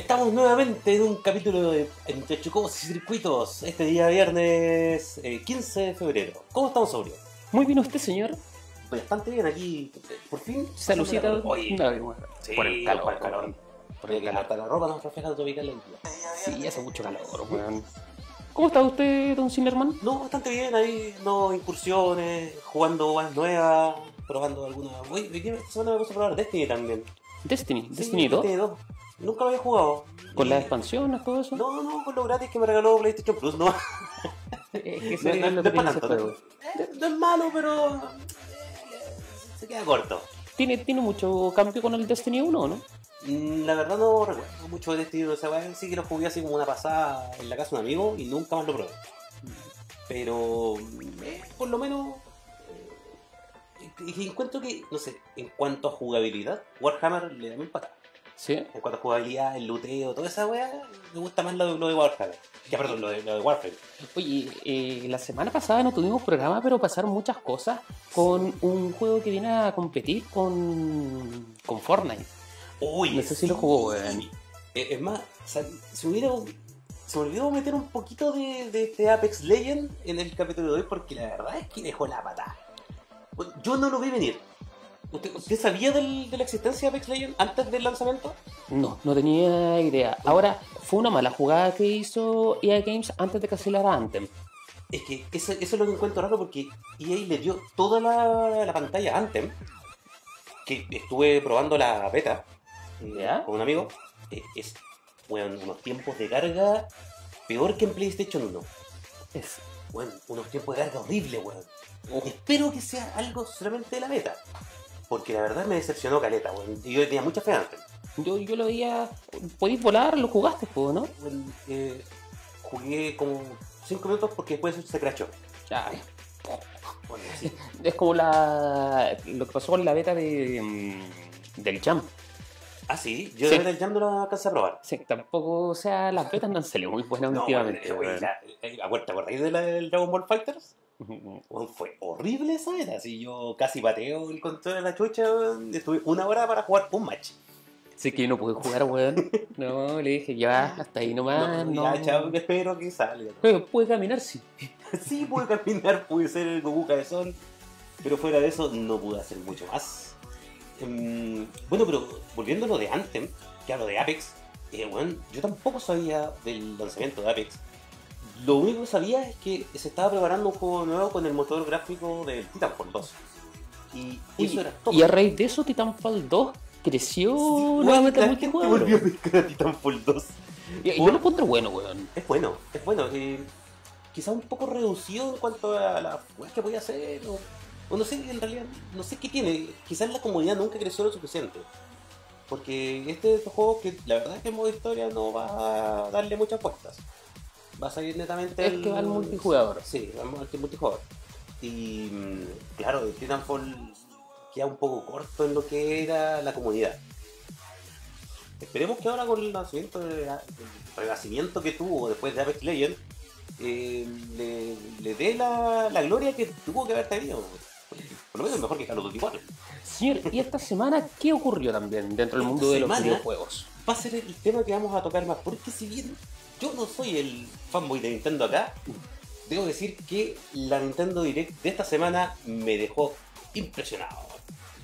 Estamos nuevamente en un capítulo de Entre Chocos y Circuitos, este día viernes eh, 15 de febrero. ¿Cómo estamos, Saurio? Muy bien usted, señor. Bastante bien aquí, por fin. Salucita. Oye, No, bueno, sí, por el calor. por el calor. Por el Porque calor. hasta la ropa nos refleja tropical el día. Sí, hace mucho calor, weón. ¿Cómo está usted, don Zimmerman? No, bastante bien, ahí no incursiones, jugando más nuevas, probando alguna. Oye, ¿de qué esta semana me puse a probar Destiny también. Destiny, Sí, Destiny 2. Destiny 2. Nunca lo había jugado. Con las expansiones, todo eso. No, no, con lo gratis que me regaló PlayStation Plus, no. Es que No, es no para tanto, no. Malo, pero. eh, Se queda corto. ¿Tiene, tiene mucho cambio con el Destiny 1, ¿no? Mm, La verdad no recuerdo mucho de Destiny, o sea, sí que lo jugué así como una pasada en la casa de un amigo y nunca más lo probé. Pero eh, por lo menos y- encuentro que, no sé, en cuanto a jugabilidad, Warhammer le da mil patadas. Sí. En cuanto a jugabilidad, el luteo, toda esa weá, me gusta más lo de, lo de Warhammer. Ya, perdón, lo de, lo de Warframe. Oye, eh, la semana pasada no tuvimos programa, pero pasaron muchas cosas con un juego que viene a competir con, con Fortnite. Uy, No sé si lo jugó, weón. Eh, Es más, me hubiera- se me olvidó meter un poquito de, de este Apex Legend en el capítulo de hoy porque la verdad es que dejó la patada. Yo no lo vi venir. ¿Usted, usted sabía del- de la existencia de Apex Legend antes del lanzamiento? No, no tenía idea. Ahora, fue una mala jugada que hizo EA Games antes de cancelar a Anthem. Es que eso, eso es lo que encuentro raro porque EA le dio toda la, la pantalla a Anthem, que estuve probando la beta eh, ¿Ya? con un amigo. eh, es bueno, unos tiempos de carga peor que en PlayStation 1. Es, Bueno, unos tiempos de carga horrible, weón. Espero que sea algo solamente de la beta. Porque la verdad me decepcionó Caleta, weón. Y yo tenía mucha fe antes. yo, yo lo veía. ¿Podéis volar? ¿Lo jugaste, juego, no? Eh, jugué como 5 minutos porque después se crachó. Ay, Bueno, sí. es como la, lo que pasó con la beta de, mm, del Jam. Ah, sí, yo Sí. de verdad ya no lo alcancé a probar. Sí, tampoco, o sea, las betas no han salido muy buenas No, últimamente. weón, weón. la- eh, ¿te acordáis de la del Dragon Ball Fighters? Fue horrible esa beta. Así yo casi pateo el control de la chucha. Estuve una hora para jugar un match. Sí que yo no pude jugar, weón. No, le dije, ya, hasta ahí nomás. No, Ya, chao, que espero que salga. Pero puede caminar, sí. Sí, pude caminar, pude ser el Goku Cabezón, pero fuera de eso no pude hacer mucho más. Em, bueno, pero volviendo a lo de Anthem, que a lo de Apex, eh, bueno, yo tampoco sabía del lanzamiento de Apex. Lo único que sabía es que se estaba preparando un juego nuevo con el motor gráfico del Titanfall 2. Y eso era todo. y a raíz de eso, Titanfall 2 creció Sí, bueno, nuevamente el gente multijugador. volvió a Titanfall 2. Y- y Yo lo encuentro bueno, weón. Es bueno, es bueno. Eh, quizá un poco reducido en cuanto a las weas que podía hacer. O, o no sé, en realidad, no sé qué tiene. Quizás la comunidad nunca creció lo suficiente. Porque este es un juego que la verdad es que en modo historia no va a darle muchas vueltas. Va a salir netamente. Es que va al multijugador. Sí, va al multi- multijugador. Y mm, claro, el Titanfall queda un poco corto en lo que era la comunidad. Esperemos que ahora con el lanzamiento de, el renacimiento que tuvo después de Apex Legends eh, le, le dé la, la gloria que tuvo que haber tenido. Por lo menos mejor que Call of Duty 4. Señor, ¿y esta semana qué ocurrió también dentro del mundo de los videojuegos? Va a ser el tema que vamos a tocar más, porque si bien yo no soy el fanboy de Nintendo acá, debo decir que la Nintendo Direct de esta semana me dejó impresionado.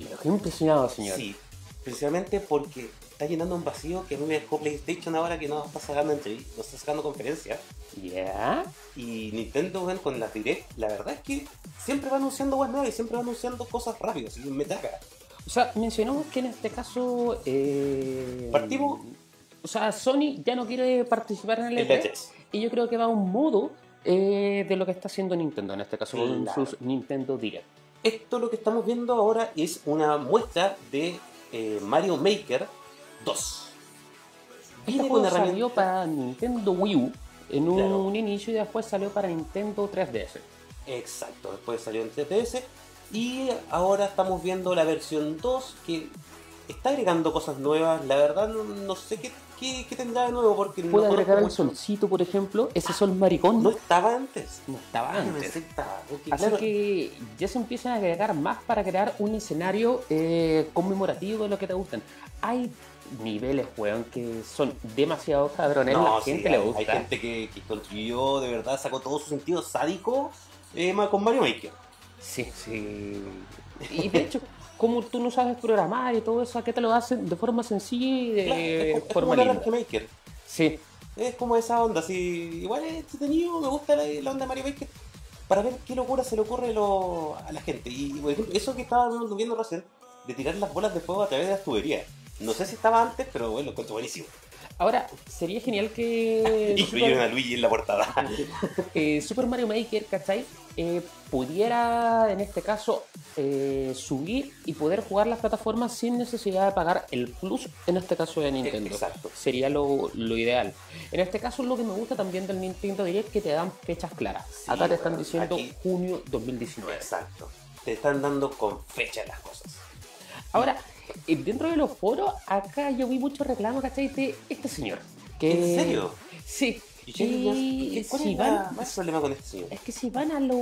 Lo que impresionado, señor. Sí, precisamente porque está llenando un vacío que a mí me dejó PlayStation ahora que no está sacando entre, no está sacando conferencias. ¿Ya? Y Nintendo, con las Direct, la verdad es que siempre va anunciando web nuevas y siempre va anunciando cosas rápidas y me traga. O sea, mencionamos que en este caso. Eh, Partimos. O sea, Sony ya no quiere participar en el El E3. E3. Y yo creo que va a un modo eh, de lo que está haciendo Nintendo, en este caso con Claro. sus Nintendo Direct. Esto lo que estamos viendo ahora es una muestra de eh, Mario Maker 2. Este juego herramientas- salió para Nintendo Wii U en un Claro. inicio y después salió para Nintendo 3DS. Exacto, después salió en 3DS y ahora estamos viendo la versión 2 que está agregando cosas nuevas. La verdad no, no sé qué, qué- qué tendrá de nuevo porque no, Puede agregar el solcito, por ejemplo, ese sol maricón. No estaba antes. no estaba Ah, antes. que estaba. Ok, Así claro. que ya se empiezan a agregar más para crear un escenario eh, conmemorativo de lo que te gustan. Hay niveles, weón, que son demasiado cabrones. la sí, gente hay, le gusta. Hay gente que, que construyó, de verdad, sacó todo su sentido sádico eh, con Mario Maker. Sí, sí. Y de hecho, como tú no sabes programar y todo eso, ¿a qué te lo hacen de forma sencilla y de Claro, es, forma como? RPG Maker. Sí, Es como esa onda, así. Igual es entretenido, me gusta la, la onda de Mario Maker. Para ver qué locura se le ocurre lo- a la gente. Y, por ejemplo, eso que estábamos viendo recién, de tirar las bolas de fuego a través de las tuberías. No sé si estaba antes, pero bueno, lo encuentro buenísimo. Ahora, sería genial que Incluyeron Super, a Luigi en la portada. eh, Super Mario Maker, ¿cachai? Eh, pudiera, en este caso, eh, subir y poder jugar las plataformas sin necesidad de pagar el plus, en este caso de Nintendo. Exacto. Sería lo, lo ideal. En este caso, lo que me gusta también del Nintendo Direct es que te dan fechas claras. Sí, Acá te están diciendo aquí- junio 2019. Exacto. Te están dando con fecha las cosas. Ahora, dentro de los foros, acá yo vi muchos reclamos, ¿cachai? De este señor. Que... ¿En serio? Sí. ¿Y qué- Y qué- ¿Cuál si es van, problema con este señor? es que si van a lo,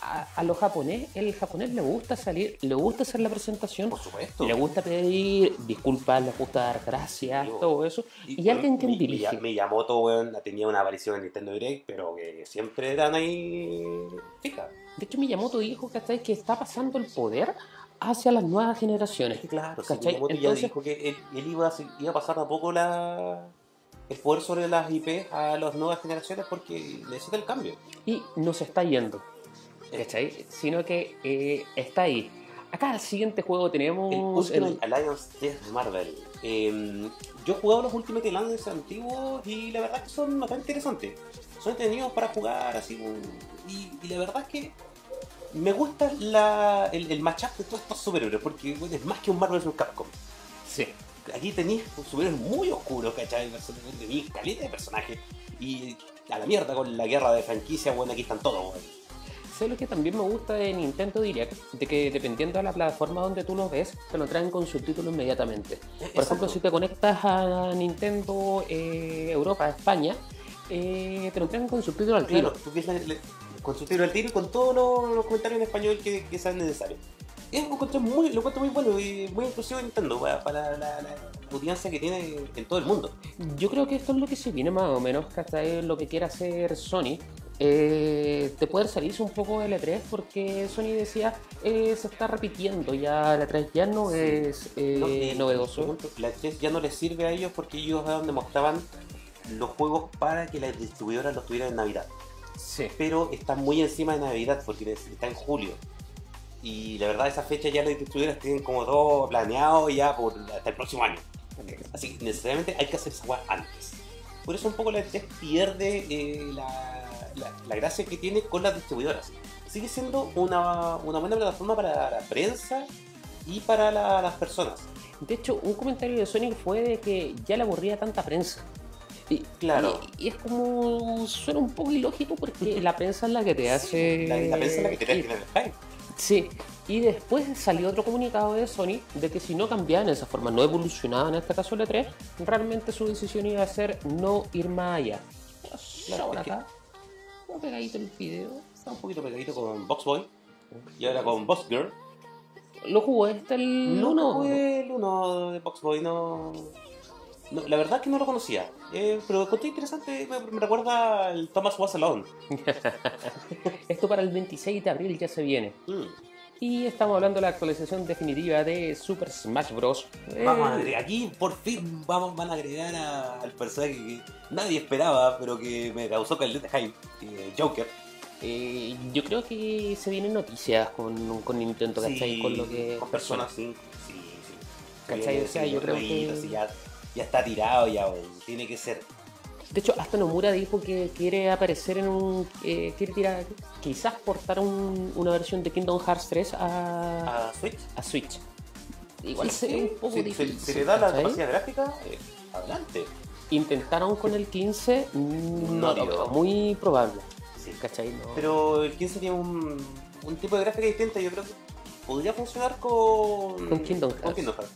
a, a lo japonés, el japonés le gusta salir, le gusta hacer la presentación, Por supuesto. le gusta pedir disculpas, le gusta dar gracias, Digo, todo eso. Y, alguien que Mi- dirige. Mi- Miyamoto, weón, tenía una aparición en Nintendo Direct, pero que siempre eran ahí fija. De hecho, Miyamoto dijo ¿cachai? que está pasando el poder hacia las nuevas generaciones. Claro, sí, Entonces- ya dijo que él, él iba, a, iba a pasar a poco la, el poder sobre las IP a las nuevas generaciones porque necesita el cambio. Y no se está yendo. ¿Cachai? Sino que eh, está ahí. Acá el siguiente juego tenemos. El Ultimate el- Alliance de Marvel. Eh, yo he jugado los Ultimate Alliance antiguos y la verdad es que son bastante interesantes. Son entretenidos para jugar, así. Y, y la verdad es que me gusta la, el, el matchup de todos estos superhéroes porque bueno, es más que un Marvel vs. Capcom. Sí. Aquí tenéis superhéroes muy oscuros, ¿cachai? Tenéis caleta de personajes. Y a la mierda con la guerra de franquicia, bueno, aquí están todos, weón. Sé lo que también me gusta de Nintendo Direct, de que dependiendo de la plataforma donde tú lo ves, te lo traen con subtítulos inmediatamente. Por Exacto. ejemplo, si te conectas a Nintendo eh, Europa, España, eh, te lo traen con subtítulos al tiro. Claro, tú ves la- la- con su tiro al tiro y con todos los, los comentarios en español que, que sean necesarios. Es un encuentro muy, lo encuentro muy bueno y muy inclusivo de Nintendo para, para la, la audiencia que tiene en todo el mundo. Yo creo que esto es lo que se viene más o menos, que hasta es lo que quiere hacer Sony. Eh, de poder salirse un poco del E3 porque Sony decía eh, se está repitiendo ya el E3 ya no es eh, ¿no? Novedoso La 3 ya no les sirve a ellos porque ellos eran donde mostraban los juegos para que las distribuidoras los tuvieran en Navidad. Sí Pero está muy encima de Navidad porque está en julio. Y la verdad, esa fecha ya las distribuidoras tienen como todo planeado ya por hasta el próximo año. Así que necesariamente hay que hacer esa antes. Por eso un poco la E3 pierde eh, la, la- la gracia que tiene con las distribuidoras. Sigue siendo una, una buena plataforma para la prensa y para la- las personas. De hecho, un comentario de Sonic fue de que ya le aburría tanta prensa. Y, Claro. Y, y es como. suena un poco ilógico porque la prensa es la que te hace. La, la prensa es la que te tiene el. Sí. Y después salió otro comunicado de Sony de que si no cambiaban esa forma, no evolucionaban en este caso el E3, realmente su decisión iba a ser no ir más allá. Claro, Ahora es que- acá, un pegadito el video. Está un poquito pegadito con Box Boy y ahora con Box Girl. ¿Lo jugó este el No, uno? no fue el uno de Box Boy, no. No, la verdad es que no lo conocía. Eh, pero encontré interesante, me, me recuerda al Thomas Was Alone. Esto para el 26 de abril ya se viene. Mm. Y estamos hablando de la actualización definitiva de Super Smash Bros. Vamos a Eh, agregar- aquí por fin vamos, van a agregar a- al personaje que nadie esperaba, pero que me causó caleta hype, eh, Joker. eh, yo creo que se vienen noticias con, con Nintendo, ¿cachai? Sí, con lo que. con personas 5. Sí, sí. ¿Cachai? Viene O sea, yo creo que- sí, ya, ya está tirado, ya tiene que ser. De hecho, hasta Nomura dijo que quiere aparecer en un. eh, quiere tirar. Quizás portar un- una versión de Kingdom Hearts 3 a, A Switch. a Switch. Igual Sí, se un poco si, difícil. si le da la capacidad gráfica, eh, adelante. Intentaron con el 15, mm, no No lo muy probable. Sí. ¿Cachai? No. Pero el 15 tiene un, un tipo de gráfica distinta, yo creo que podría funcionar con, Con Kingdom con Hearts. Kingdom Hearts.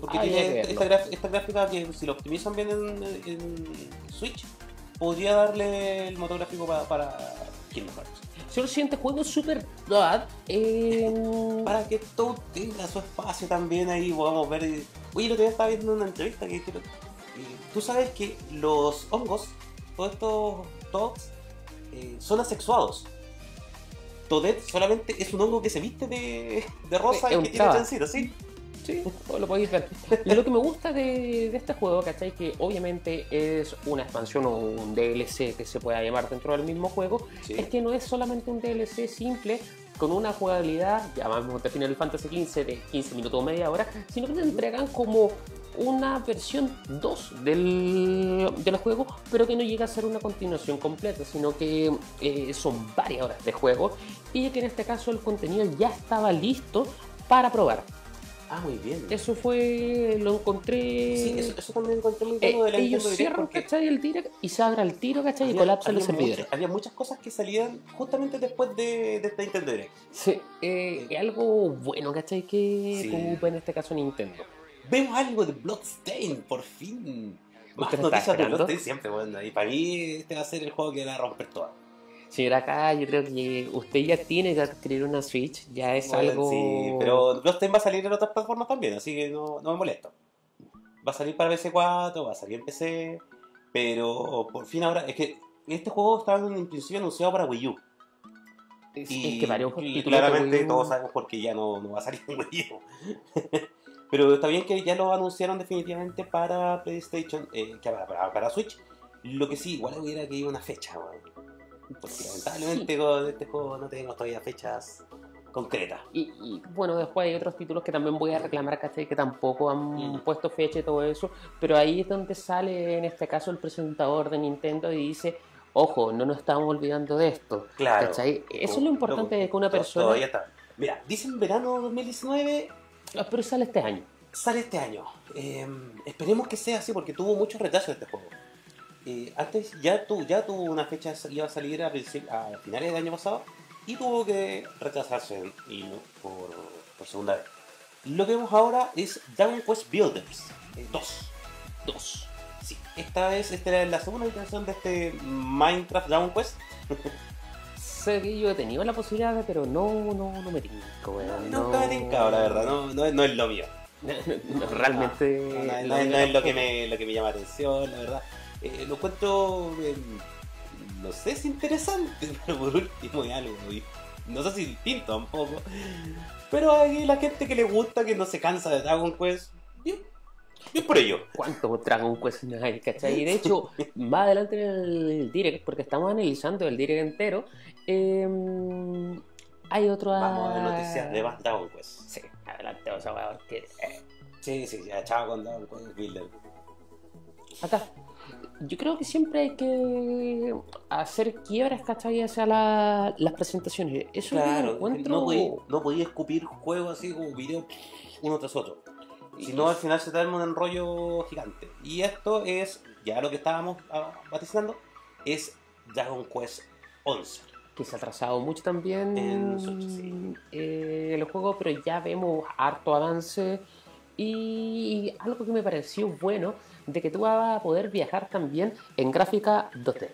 Porque tiene que esta, graf- esta gráfica que si lo optimizan bien en, en Switch, podría darle el motor gráfico pa- para, Kingdom Hearts. Son los siguientes juegos Super God. eh, Para que todo tenga su espacio también ahí podamos ver. Oye, el otro día estaba viendo una entrevista que dijeron. eh, Tú sabes que los hongos, todos estos toads, eh, son asexuados. Toadette solamente es un hongo que se viste de, de rosa Es y que tiene traba. chancitos, ¿sí? Sí, lo podéis ver. Y lo que me gusta de, de este juego, ¿cachai? Que obviamente es una expansión o un DLC que se pueda llamar dentro del mismo juego, Sí. es que no es solamente un DLC simple con una jugabilidad, llamamos de Final Fantasy XV de 15 minutos o media hora, sino que te entregan como una versión 2 del, del juego, pero que no llega a ser una continuación completa, sino que eh, son varias horas de juego y que en este caso el contenido ya estaba listo para probar. Ah, muy bien. Eso fue, lo encontré. Sí, eso, eso también encontré muy Eh, bueno de la ellos cierran, porque ¿cachai? El direct y se abre el tiro, ¿cachai? Y colapsan los servidores. muchas- había muchas cosas que salían justamente después de, de esta Nintendo Direct. Sí, eh, es algo bueno, ¿cachai? Que Sí. ocupa en este caso Nintendo. Vemos algo de Bloodstain, por fin. Más ¿Usted lo está noticias de? Bloodstain siempre, bueno. Y para mí este va a ser el juego que va a romper todo. Señora acá, yo creo que usted ya tiene que adquirir una Switch, ya es Bueno, algo. Sí, pero Bloodstain va a salir en otras plataformas también, así que no, no me molesto. Va a salir para PC4, va a salir en PC, pero por fin ahora, es que este juego estaba en principio anunciado para Wii U. Es, Y es que varios y claramente U- todos sabemos por qué ya no, no va a salir en Wii U. Pero está bien que ya lo anunciaron definitivamente para PlayStation, eh, para, para, para Switch. Lo que sí, igual hubiera que ir una fecha, weón. Porque lamentablemente con este juego no tenemos todavía fechas concretas. Y, y, bueno, después hay otros títulos que también voy a reclamar, ¿cachai? Que tampoco han Mm. puesto fecha y todo eso. Pero ahí es donde sale, en este caso, el presentador de Nintendo y dice: Ojo, no nos estamos olvidando de esto. Claro. ¿Cachai? Eso es lo importante de que una persona. Todavía está. Mira, dicen verano 2019, Ah, Pero sale este año. sale este año. Eh, esperemos que sea así porque tuvo mucho retraso este juego. Eh, antes ya, tu, ya tuvo una fecha, iba a salir a, a finales del año pasado y tuvo que retrasarse y no- por, por segunda vez. Lo que vemos ahora es Dragon Quest Builders 2. 2. Sí, esta vez esta es la segunda iteración de este Minecraft Dragon Quest. Sé que yo he tenido la posibilidad, pero no, no, no me tinco, weón. Nunca me tincado, la verdad, no, no, es- no es lo mío. No, realmente. No, no, no es- no es lo que, me, lo que me llama la atención, la verdad. Eh, lo encuentro, eh, no sé, es interesante, pero por último es algo, y no sé si distinto tampoco. Pero hay la gente que le gusta, que no se cansa de Dragon Quest, bien, bien por ello. ¿Cuánto Dragon Quest no hay, cachai? Y de hecho, más adelante en el direct, porque estamos analizando el direct entero, eh, hay otro. Vamos a ver noticias de más Dragon Quest. Sí, adelante, vamos a ver Sí, sí, ya, chao con Dragon Quest Builder. Acá. Yo creo que siempre hay que hacer quiebras, ¿cachai? Hacia la- las presentaciones. Eso Claro, encuentro. no podía, no podía escupir juegos así como video uno tras otro. Si no, al final se arma un enrollo gigante. Y esto es, ya lo que estábamos ah, vaticinando, es Dragon Quest 11. que se ha atrasado mucho también En Switch, sí. eh, el juego, pero ya vemos harto avance y algo que me pareció bueno de que tú vas a poder viajar también en gráfica 2D.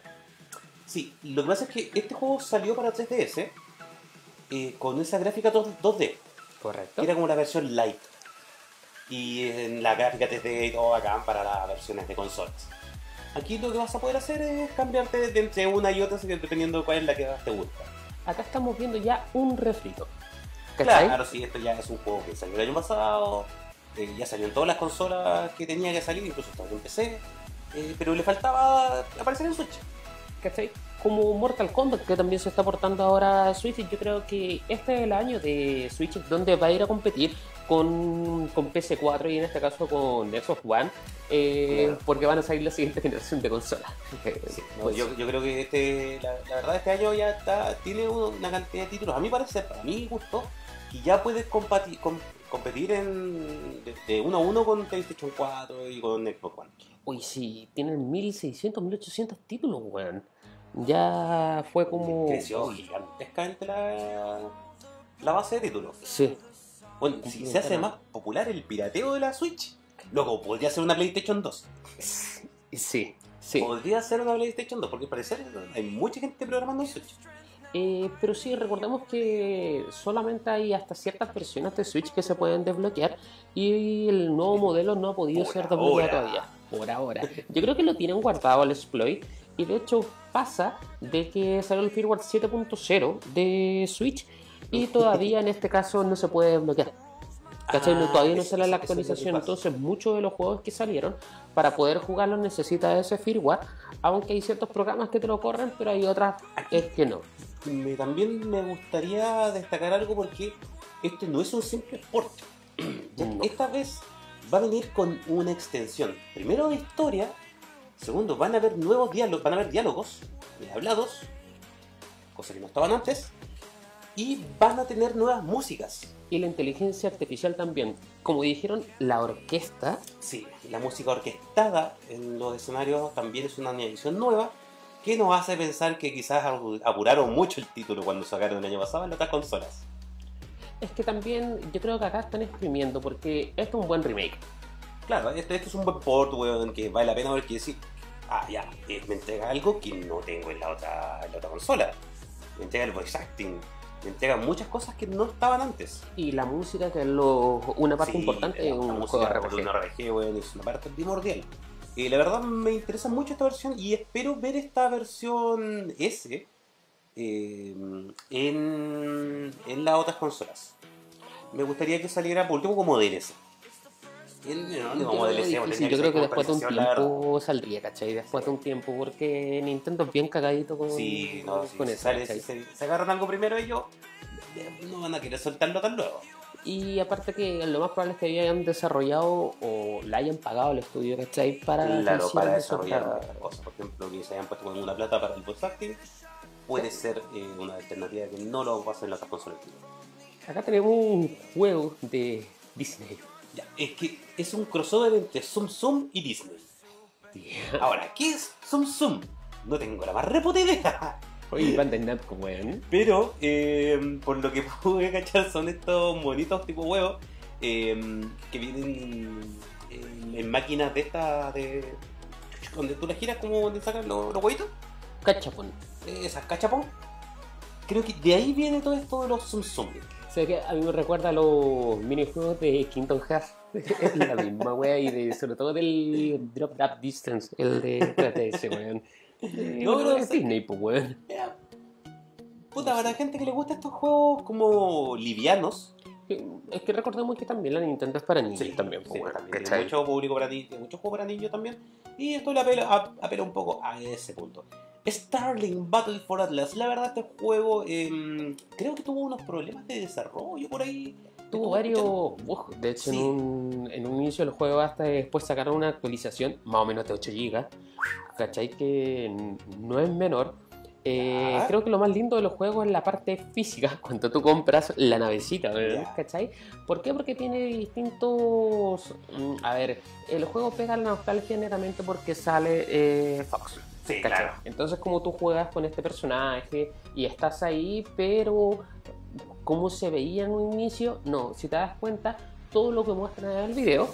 Sí, lo que pasa es que este juego salió para 3DS eh, con esa gráfica 2- 2D, Correcto. era como la versión light. Y en la gráfica 3D y todo bacán para las versiones de consolas. Aquí lo que vas a poder hacer es cambiarte de entre una y otra, dependiendo de cuál es la que más te gusta. Acá estamos viendo ya un refrito. Claro, sí, esto ya es un juego que salió el año pasado, eh, ya salió en todas las consolas que tenía que salir, incluso estaba en PC, eh, pero le faltaba aparecer en Switch. ¿Cachai? Como Mortal Kombat, que también se está portando ahora a Switch, yo creo que este es el año de Switch donde va a ir a competir con, con PS4 y en este caso con Xbox One, eh, Claro. porque van a salir la siguiente generación de consolas. Sí, no, Pues, yo, yo creo que este, la, la verdad este año ya está, tiene una cantidad de títulos, a mi parecer, para mi gusto, que ya puedes compati- com- competir en, de, de uno a uno con PlayStation 4 y con Xbox One. Uy, sí, tienen 1600, 1800 títulos, weón. Ya fue como. Creció gigantescamente la, la base de títulos. Sí. Bueno, si se hace más popular el pirateo de la Switch, luego podría ser una PlayStation 2. Sí, Sí. podría ser una PlayStation 2, porque al parecer hay mucha gente programando en Switch. Eh, pero sí, recordemos que solamente hay hasta ciertas versiones de Switch que se pueden desbloquear y el nuevo modelo no ha podido Por ser desbloqueado todavía. Por ahora. Yo creo que lo tienen guardado el exploit y de hecho pasa de que salió el firmware 7.0 de Switch y todavía en este caso no se puede desbloquear. ¿Cachai? Ah, todavía no sale la actualización, entonces muchos de los juegos que salieron para poder jugarlos necesita ese firmware, aunque hay ciertos programas que te lo corren, pero hay otras es que no. Me- también me gustaría destacar algo porque este no es un simple port. Ya No. Esta vez va a venir con una extensión. Primero de historia. Segundo, van a haber nuevos diálogos, van a haber diálogos eh, hablados, cosa que no estaban antes. Y van a tener nuevas músicas. Y la inteligencia artificial también. Como dijeron, la orquesta Sí, la música orquestada en los escenarios también es una añadición nueva que nos hace pensar que quizás apu- apuraron mucho el título cuando sacaron el año pasado en otras consolas. es que también yo creo que acá están exprimiendo porque esto es un buen remake. Claro, esto, esto es un buen port, weón, que vale la pena ver que decir, ah, ya, eh, me entrega algo que no tengo en la otra, en la otra consola. Me entrega el voice acting, me entrega muchas cosas que no estaban antes. Y la música, que es lo- una parte Sí, importante la un juego de RPG. un RPG, weón, es una parte primordial. Y la verdad me interesa mucho esta versión y espero ver esta versión S eh, en, en las otras consolas. Me gustaría que saliera por último como DLC. No, no, como DLC, yo creo que después de un tiempo saldría, ¿cachai? Después de un tiempo, porque Nintendo es bien cagadito con, Sí, no, con se eso, si se, se agarran algo primero ellos, eh, no van a querer soltarlo tan luego. Y aparte que lo más probable es que hayan desarrollado o le hayan pagado al estudio, ¿cachai? Para que Claro, para desarrollar cosas. Por ejemplo, que se hayan puesto con una plata para el voice acting, puede ser eh, una alternativa que no lo pasa en las otras consolas. Acá tenemos un juego de Disney. Ya, es que es un crossover entre Zoom Zoom y Disney. Ahora, ¿qué es Zoom Zoom? No tengo la más reputa idea. Oye, Bandai Namco, weón. Pero, eh, por lo que pude cachar, son estos monitos tipo huevos eh, que vienen en, en máquinas de estas de. donde tú las giras como donde sacan los, los huevitos. Cachapón. Esas cachapón. Creo que de ahí viene todo esto de los Zoom Zoom. O sea que a mí me recuerda a los minijuegos de Kingdom Hearts. La misma wea y de, sobre todo del Drop That Distance, el de 3DS, weón. No, No, pero es es- Disney, pues weón. Mira, Puta, para la gente que le gusta estos juegos como livianos. Es que recordemos que también la Nintendo es para niños Sí, también, pues sí, también tiene mucho público para niños, mucho juego para niños también. Y esto le apela, a- apela un poco a ese punto. Starling Battle for Atlas. La verdad, este juego em, creo que tuvo unos problemas de desarrollo por ahí. Tuvo varios bugs. De hecho, Sí. en, un, en un inicio del juego hasta después sacaron una actualización, más o menos de 8 GB. ¿Cachai? Que no es menor. Eh, creo que lo más lindo de los juegos es la parte física, cuando tú compras la navecita, ¿verdad? ¿cachai? ¿Por qué? Porque tiene distintos... mm, A ver, el juego pega la nostalgia generalmente porque sale eh, Fox. Sí, claro. Entonces, como tú juegas con este personaje y estás ahí, pero cómo se veía en un inicio, no. Si te das cuenta, todo lo que muestran en el video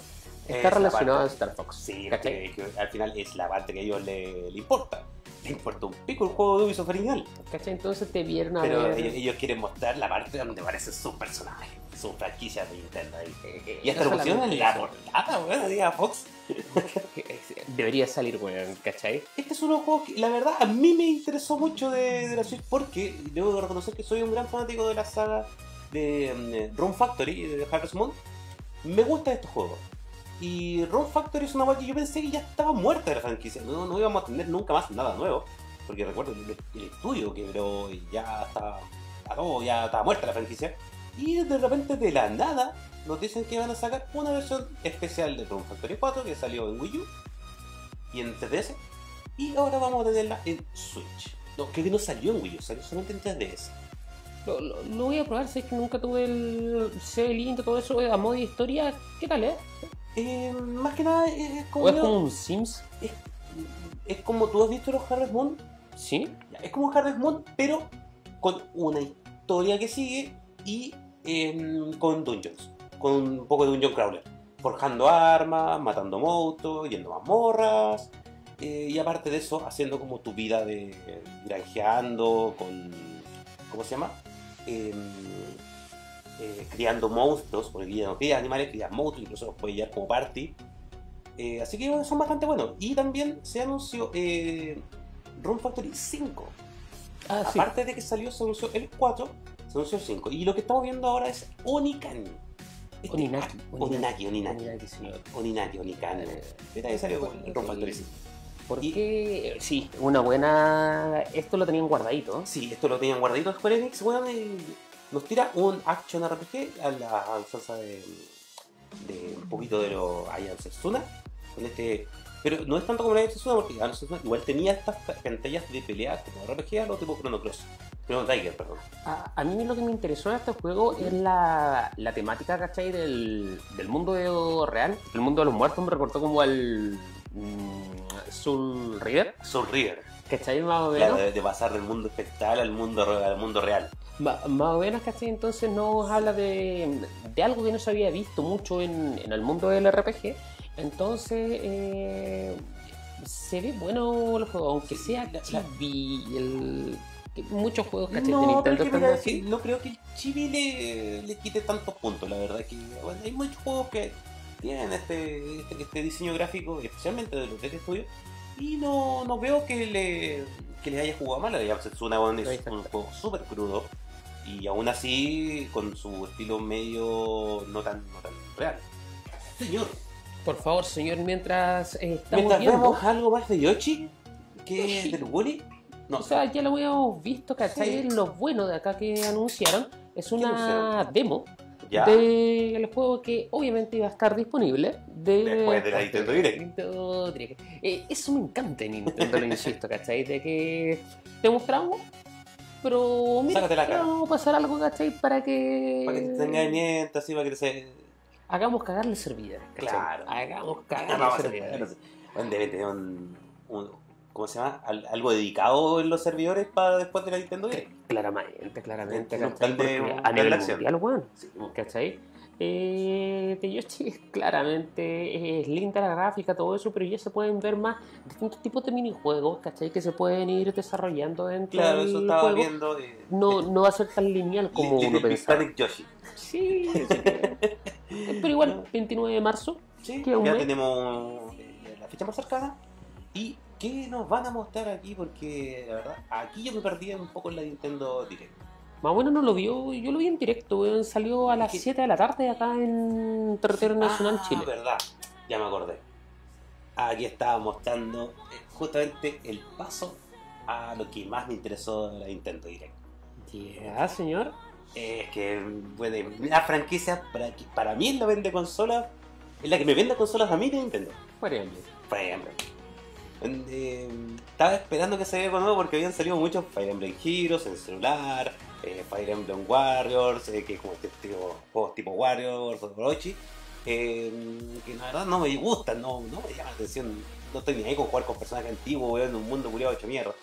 Es está la relacionado a Star Fox. Sí, que, que al final es la parte que a ellos le, le importa. Le importa un pico el juego de Ubisoft original. ¿Cachai? Entonces te vieron a Pero ver. ellos, ellos quieren mostrar la parte donde aparecen sus personajes, sus franquicias de Nintendo. eh, Y hasta lo pusieron en solamente la portada, weón, diga Fox. Debería salir, weón, ¿cachai? Este es uno de los juegos que la verdad a mí me interesó mucho de, de la Switch porque debo de reconocer que soy un gran fanático de la saga de um, Rune Factory y de Harvest Moon. Me gustan estos juegos. Y Rune Factory es una cosa que yo pensé que ya estaba muerta de la franquicia. No, no íbamos a tener nunca más nada nuevo. Porque recuerdo que el, el estudio quebró y ya estaba, ya estaba muerta la franquicia. Y de repente de la nada nos dicen que van a sacar una versión especial de Rune Factory 4 que salió en Wii U y en 3DS. Y ahora vamos a tenerla en Switch. No, creo que no salió en Wii U, salió solamente en 3DS. Lo, lo- lo voy a probar, sé que nunca tuve el C-Link, todo eso a modo de historia. ¿Qué tal, eh? Eh, más que nada es, es como, ¿O es como un Sims? es, es como tú has visto los Harvest Moon. ¿Sí? Es como un Harvest Moon, pero con una historia que sigue y em, con dungeons. Con un poco de dungeon crawler. Forjando armas, matando monstruos, yendo a mazmorras. Eh, y aparte de eso, haciendo como tu vida de granjeando, con. ¿Cómo se llama? Em, eh, criando monstruos, porque ya no crías animales, crías monstruos, incluso los puedes llevar como party. Eh, así que son bastante buenos. Y también se anunció eh, Run Factory 5. Ah, sí. Aparte de que salió, se anunció el 4, 5. Y lo que estamos viendo ahora es Onikani. Este- Oninaki, ah, Oninaki, Oninaki. Oninaki, señor. Oninaki, Onikani. Eh, ¿Qué tal salió con el Run Factory 5? Porque, sí, una buena. Esto lo tenían guardadito. Sí, esto lo tenían guardadito Square Enix, weón, y nos tira un action RPG a la salsa de, de un poquito de lo Ayan Setsuna, con este... Pero no es tanto como la Ayan Setsuna, porque Ayan Setsuna igual tenía estas pa- pantallas de pelea como RPG a lo tipo Chrono Cross. Chrono Tiger, perdón. A, a mí lo que me interesó en este juego es la, la temática, ¿cachai? Del, del mundo de- real. El mundo de los muertos me recortó como al mm, Soul River, Soul River, ¿cachai? Más o menos. claro, de, de pasar del mundo espectral al mundo, al mundo real. Ma- más o menos, ¿cachai? Entonces nos habla de, de algo que no se había visto mucho en, en el mundo del RPG. Entonces, eh, se ve bueno el juego, aunque sea chibi. El, que muchos juegos, ¿cachai? de No, pero Nintendo que no creo que el chibi le, le quite tantos puntos, la verdad. que bueno, hay muchos juegos que tienen este, este, este diseño gráfico, especialmente de los de estudio, y no, no veo que le, que les haya jugado mal. La Setsuna bueno, es un juego súper crudo, y aún así con su estilo medio no tan, no tan real. Señor, Por favor, señor, mientras eh, estamos mientras viendo... vemos algo más de Yoshi, que del Woolly, no, O sea, ya lo habíamos visto, ¿cachai? Sí. Lo bueno de acá que anunciaron es una demo ya. del juego que obviamente iba a estar disponible de... Después de la Nintendo Direct. Nintendo Direct. Eh, eso me encanta en Nintendo, lo insisto, ¿cachai? De que te mostramos, pero mira, Sácate la cara. vamos a pasar algo, ¿cachai? Para que... Para que te tengan mienta, así, para que te se... Hagamos cagarle ¿cachai? Claro. Hagamos cagarle vamos a hacer- servidores. Bueno, debe tener un, un- ¿Cómo se llama? Al- algo dedicado en los servidores para después de la Nintendo Direct. Claramente, claramente, a nivel acción. mundial, weón. ¿Cachai? Eh, de Yoshi claramente es linda la gráfica, todo eso, pero ya se pueden ver más distintos tipos de minijuegos, ¿cachai? Que se pueden ir desarrollando dentro Claro, del eso estaba juego. viendo. eh, No, no va a ser tan lineal como uno pensaba. Yoshi. Sí, sí. pero igual, 29 de marzo. Sí, ¿Qué, un ya mes? tenemos eh, la fecha más cercana. ¿Y qué nos van a mostrar aquí? Porque, la verdad, aquí yo me perdí un poco en la Nintendo Direct. Más bueno no lo vio, yo lo vi en directo, weón. Salió a las ¿Qué? 7 de la tarde acá en Territorio Nacional ah, Chile. verdad, ya me acordé. Aquí estaba mostrando eh, justamente el paso a lo que más me interesó de la Nintendo Direct. Ya, señor. Es que, bueno, la franquicia para, para mí es la vende consola, es la que me vende consolas a mí de Nintendo. Por ejemplo. Fire Emblem. Eh, estaba esperando que saliera algo nuevo porque habían salido muchos Fire Emblem Heroes en celular, eh, Fire Emblem Warriors, eh, que como este tipo, juegos tipo Warriors o Orochi, eh, que la verdad no me gustan, no, no me llaman la atención. No estoy ni ahí con jugar con personajes antiguos, weón, en un mundo culiado hecho mierda.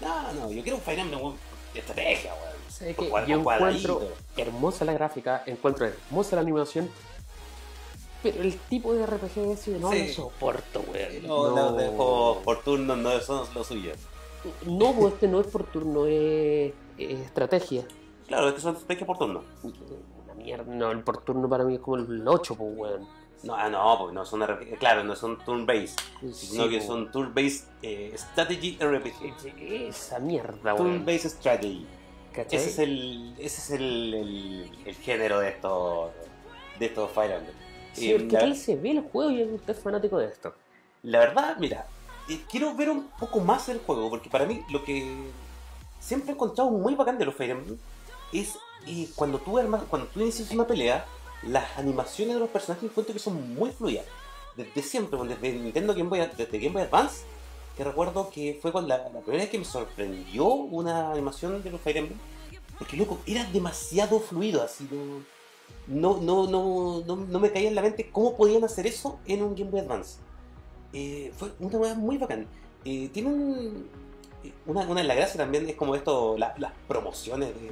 No, no, yo quiero un Fire Emblem weón, de estrategia, weón. Yo encuentro hermosa la gráfica, encuentro hermosa la animación, pero el tipo de RPG ese no Sí. lo soporto, weón. No, no, de juegos por turno no son lo suyo. No, pues este no es por turno, es, es estrategia. Claro, es que son estrategias por turno. Una mierda, no, el por turno para mí es como el 8, pues, weón. No, ah, no, porque no son RPG, claro, no son turn-based, sino Sí, que po. son turn-based eh, strategy RPG. Esa mierda, weón. Turn-based strategy. ¿Cachai? Ese es el, ese es el, el, el género de estos de estos Fire Emblem. Sí, Eh, ¿Qué la, tal se ve el juego y es usted fanático de esto? la verdad, mira, eh, quiero ver un poco más el juego, porque para mí lo que siempre he encontrado muy bacán de los Fire Emblem es eh, cuando tú armas, cuando tú inicias una pelea, las animaciones de los personajes encuentro que son muy fluidas. Desde siempre, bueno, desde Nintendo Game Boy, desde Game Boy Advance, que recuerdo que fue cuando la, la primera vez que me sorprendió una animación de los Fire Emblem, porque loco, era demasiado fluido, así no, no, no, no, no, no me caía en la mente cómo podían hacer eso en un Game Boy Advance. Eh, fue una manera muy bacán. Eh, tiene un, eh, una, una de las gracias también es como esto, la- las promociones de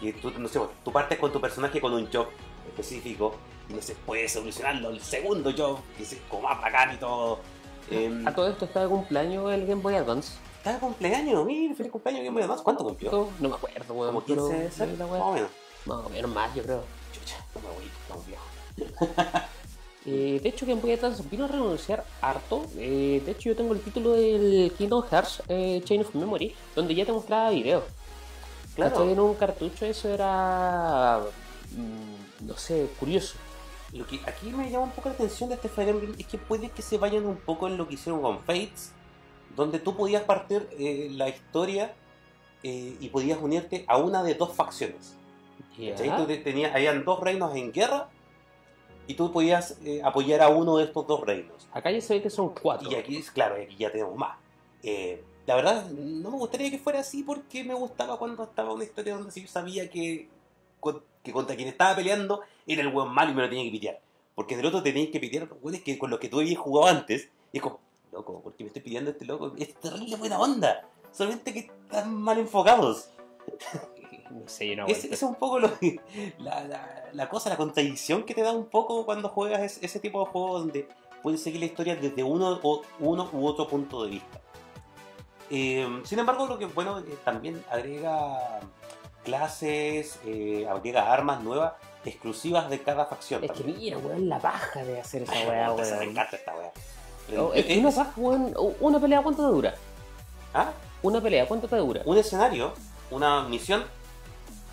que tú, no sé, tú partes con tu personaje con un job específico y no se puede solucionarlo el segundo job, que es como más bacán y todo. Em, A todo esto está de cumpleaños el Game Boy Advance. está de cumpleaños, mira, feliz cumpleaños Game Boy Advance. ¿Cuánto cumplió? No me acuerdo, weón. Como pero- 15 ¿sabes? la Más o menos. Más o menos más, yo creo. Chucha, no me voy, estamos viejos. Eh, de hecho, Game Boy Advance vino a renunciar harto. Eh, de hecho, yo tengo el título del Kingdom Hearts eh, Chain of Memory, donde ya te mostraba videos. Claro. En un cartucho eso era. mm, no sé, curioso. Lo que aquí me llama un poco la atención de este Fire Emblem es que puede que se vayan un poco en lo que hicieron con Fates, donde tú podías partir la historia y podías unirte a una de dos facciones. ¿Cachai? Tú te- tenías, habían dos reinos en guerra y tú podías eh, apoyar a uno de estos dos reinos. Acá ya se ve que son cuatro. Y aquí, claro, aquí ya tenemos más. Eh, la verdad, no me gustaría que fuera así porque me gustaba cuando estaba una historia donde sí sabía que, que contra quien estaba peleando era el buen malo y me lo tenía que pitear. Porque del otro tenías que pitear a los buenos que con los que tú habías jugado antes. Y es como, loco, ¿por qué me estoy pidiendo a este loco? Es terrible buena onda. Solamente que están mal enfocados. Yo no Es, aguanto. es un poco lo la, la- la cosa, la contradicción que te da un poco cuando juegas es- ese tipo de juegos donde puedes seguir la historia desde uno, o, uno u otro punto de vista. Eh, sin embargo, lo que es bueno eh, también agrega clases, eh, agrega armas nuevas exclusivas de cada facción. Es que mira, weón, la paja de hacer esa weá, puta, Me weón. encanta esta weá. Oh, Eh, es una paja, weón. Una pelea, ¿cuánto te dura? ¿Ah? Una pelea, ¿cuánto te dura? un escenario, una misión,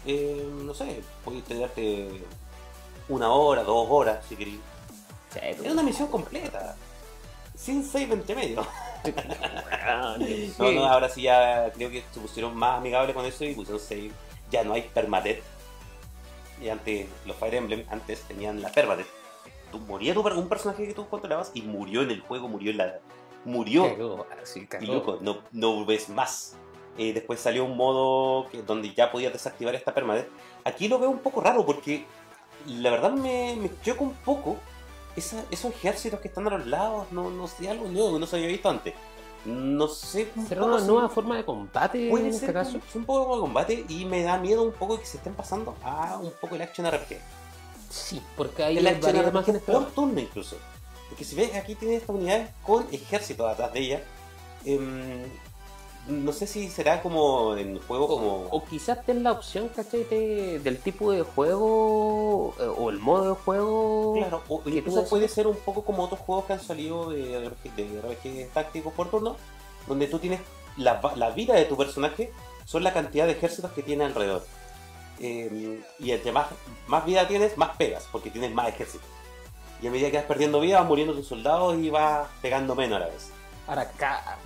eh, no sé, puedes tenerte una hora, dos horas, si queréis. Sí, Es una misión completa, sin save entre medio. weón, No, no, ahora sí ya creo que se pusieron más amigables con eso y pusieron save. Ya no hay permadeath. Y antes, los Fire Emblem antes tenían la permadeath. Tú moría tu per- un personaje que tú controlabas y murió en el juego, murió en la. Murió. Cagó, así Y loco, no, no ves más. Eh, después salió un modo que, donde ya podías desactivar esta permadeath. Aquí lo veo un poco raro porque la verdad me, me choca un poco esa- esos ejércitos que están a los lados. No, no sé, algo nuevo que no se había visto antes. No sé. ¿Será una nueva forma de combate Puede en ser este caso? un, un poco de combate y me da miedo un poco que se estén pasando a un poco el action RPG. Sí, porque hay el action RPG imágenes por turno incluso. Porque si ves aquí tiene estas unidades con ejército atrás de ella. Em, no sé si será como en juego como... O quizás ten la opción, ¿cachai? de- del tipo de juego eh, o el modo de juego. Claro, o incluso puede ser un poco como otros juegos que han salido de de RPG tácticos por turno, donde tú tienes la, la vida de tu personaje, son la cantidad de ejércitos que tiene alrededor. Eh, y entre más, más vida tienes, más pegas, porque tienes más ejércitos. Y a medida que vas perdiendo vida, van muriendo tus soldados y vas pegando menos a la vez. Ahora acá.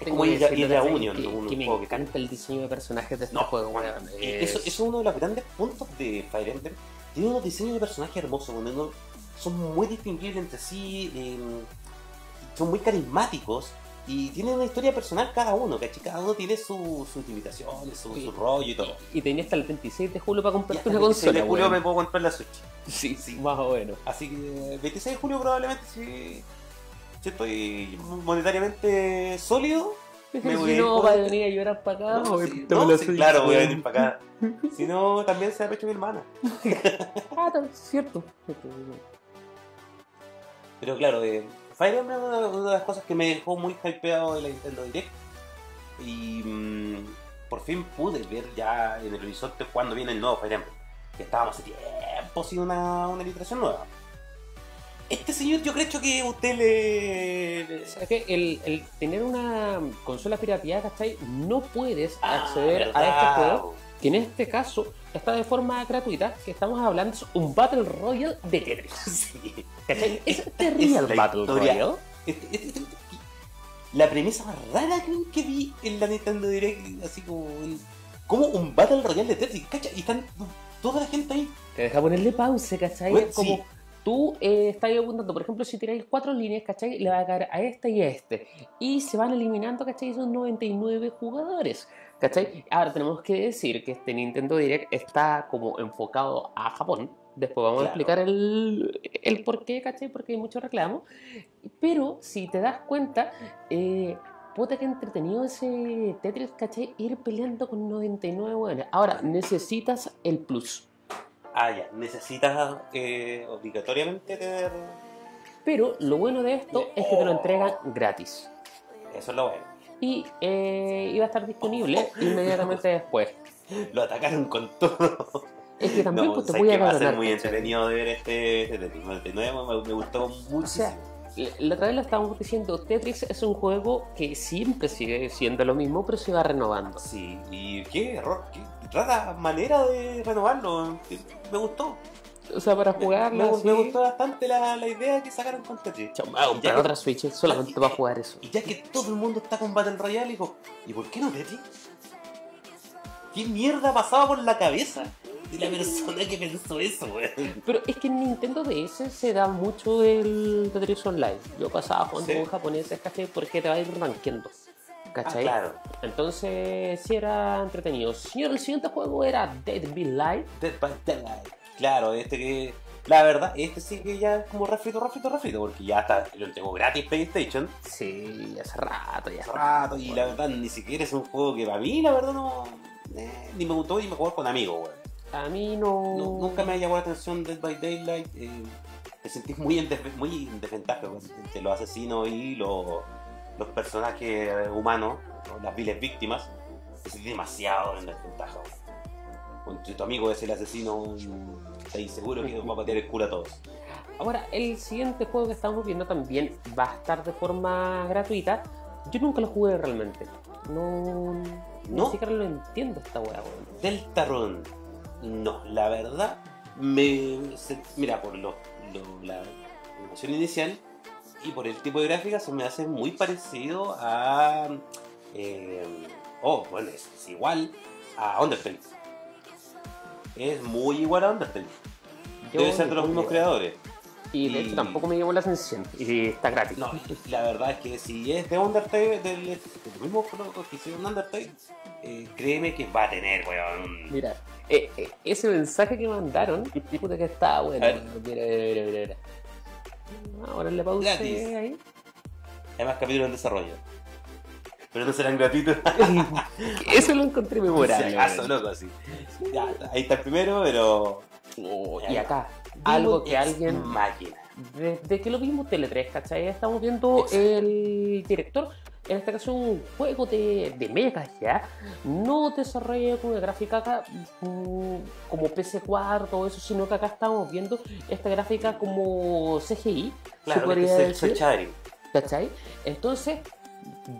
Es como ir a, ir a. Union, que, un que me juego que encanta el diseño de personajes de este No, juego, bueno, Es- Eso, eso es uno de los grandes puntos de Fire Emblem. Tiene unos diseños de personajes hermosos, no- son muy distinguibles entre sí, eh, son muy carismáticos y tienen una historia personal cada uno, ¿cachai? Cada uno tiene su- sus limitaciones, su, Sí. su rollo y todo. Y, y tenía hasta el 26 de julio para comprarte una el 26 consola, de julio me puedo comprar la Switch. Sí, sí, más o menos. Así que el 26 de julio probablemente si, si estoy monetariamente sólido. Me voy a si no, a venir a llorar para acá. No, sí, no, sí, claro, voy a venir para acá. Si no, también se ha hecho mi hermana. Ah, cierto. Pero claro, eh, Fire Emblem es una, una de las cosas que me dejó muy hypeado de la Nintendo Direct. Y mm, por fin pude ver ya en el horizonte cuando viene el nuevo Fire Emblem. Que estábamos hace tiempo sin una, una literación nueva. Este señor yo creo que usted le... ¿Sabes qué? El, el tener una consola pirateada, ¿cachai? No puedes Ah, acceder a este juego, que en este caso está de forma gratuita, que estamos hablando es un Battle Royale de Tetris. Sí. ¿Cachai? Es terrible es la Battle. Royale. Este- este- este- la premisa más rara que, que vi en la Nintendo Direct, así como, un- como un Battle Royale de Tetris, ¿cacha? Y están toda la gente ahí. Te deja ponerle pausa, ¿cachai? Bueno, como sí. Tú eh, estás apuntando, por ejemplo, si tiráis cuatro líneas, ¿cachai? Le va a caer a este y a este. Y se van eliminando, ¿cachai? Son 99 jugadores. ¿Cachai? Ahora tenemos que decir que este Nintendo Direct está como enfocado a Japón. Después vamos a Claro. explicar el, el por qué, ¿cachai? Porque hay mucho reclamo. Pero si te das cuenta, eh, puta que entretenido ese Tetris, ¿cachai? Ir peleando con 99 hueones. Ahora, necesitas el plus. Ah, ya, necesitas eh, obligatoriamente tener Pero lo bueno de esto es que te lo entregan gratis. Eso es lo bueno. Y eh, iba a estar disponible inmediatamente después. Lo atacaron con todo. Es que también No, pues, te voy a va a ser muy entretenido de ver este, este Tetris 99. Me, me gustó O muchísimo. sea, la- la otra vez lo estábamos diciendo, Tetris es un juego que siempre sigue siendo lo mismo, pero se va renovando. Sí, y qué error, qué rara manera de renovarlo. Me gustó. O sea, para Me, jugarla me- gustó bastante la, la idea que sacaron con Tetris. Voy a comprar otra Switch solamente para jugar eso. Y ya que todo el mundo está con Battle Royale, digo, ¿y por qué no Tetris? ¿Qué mierda pasaba por la cabeza de la persona que pensó eso, weón? Pero es que en Nintendo DS se da mucho el Tetris Online. Yo pasaba jugando Sí. con japoneses, ¿cachai? Porque te va a ir rankeando. Ah, ¿Cachai? claro. Entonces, sí era entretenido. Señor, el siguiente juego era Dead Be Live. Dead by Daylight. Claro, este que. La verdad, este sí que ya es como refrito, refrito, refrito, porque ya está, lo entregó gratis PlayStation Sí, hace rato ya. hace rato, y la verdad ni siquiera es un juego que para mí, la verdad, no. eh, ni me gustó ni me jugó con amigos, weón. A mí no... No, nunca me ha llamado la atención Dead by Daylight. eh, te sentís muy en, muy en desventaja entre los asesinos y los, los personajes humanos, ¿no? las viles víctimas. Sentís demasiado en desventaja. Cuando tu amigo es el asesino, estás inseguro que va a patear el culo a todos. Ahora, el siguiente juego que estamos viendo también va a estar de forma gratuita. Yo nunca lo jugué realmente. No... ¿No? Ni siquiera lo entiendo esta weá, weón. Deltarune. No, la verdad, me. se- mira, por lo, lo- la animación inicial y por el tipo de gráfica se me hace muy parecido a. eh, oh, bueno, es, es igual a Undertale. Es muy igual a Undertale. Yo Debe ser de los mismos creadores. Y de Y- hecho tampoco me llamó la atención. Y está gratis. No, la verdad es que si es de Undertale, del, de los mismos que hicieron Undertale, eh, créeme que va a tener, weón. Mira, eh, eh, ese mensaje que mandaron, puta que está bueno. A ver. Mira, mira, mira, mira. Ahora le Gratis. ahí. Hay más capítulos en desarrollo. Pero no serán gratuitos. Eso lo encontré memorable. Si acaso, loco, así. Ya, ahí está el primero, pero. Oh, y acá, algo que alguien. Máquina. Desde que lo vimos Tele 3, ¿cachai? Estamos viendo el director, en este caso un juego de, de mechas ya, no desarrolla con una gráfica acá, mm, como PC4 o eso, sino que acá estamos viendo esta gráfica como CGI, Claro, es el Shadowing. ¿cachai? Entonces,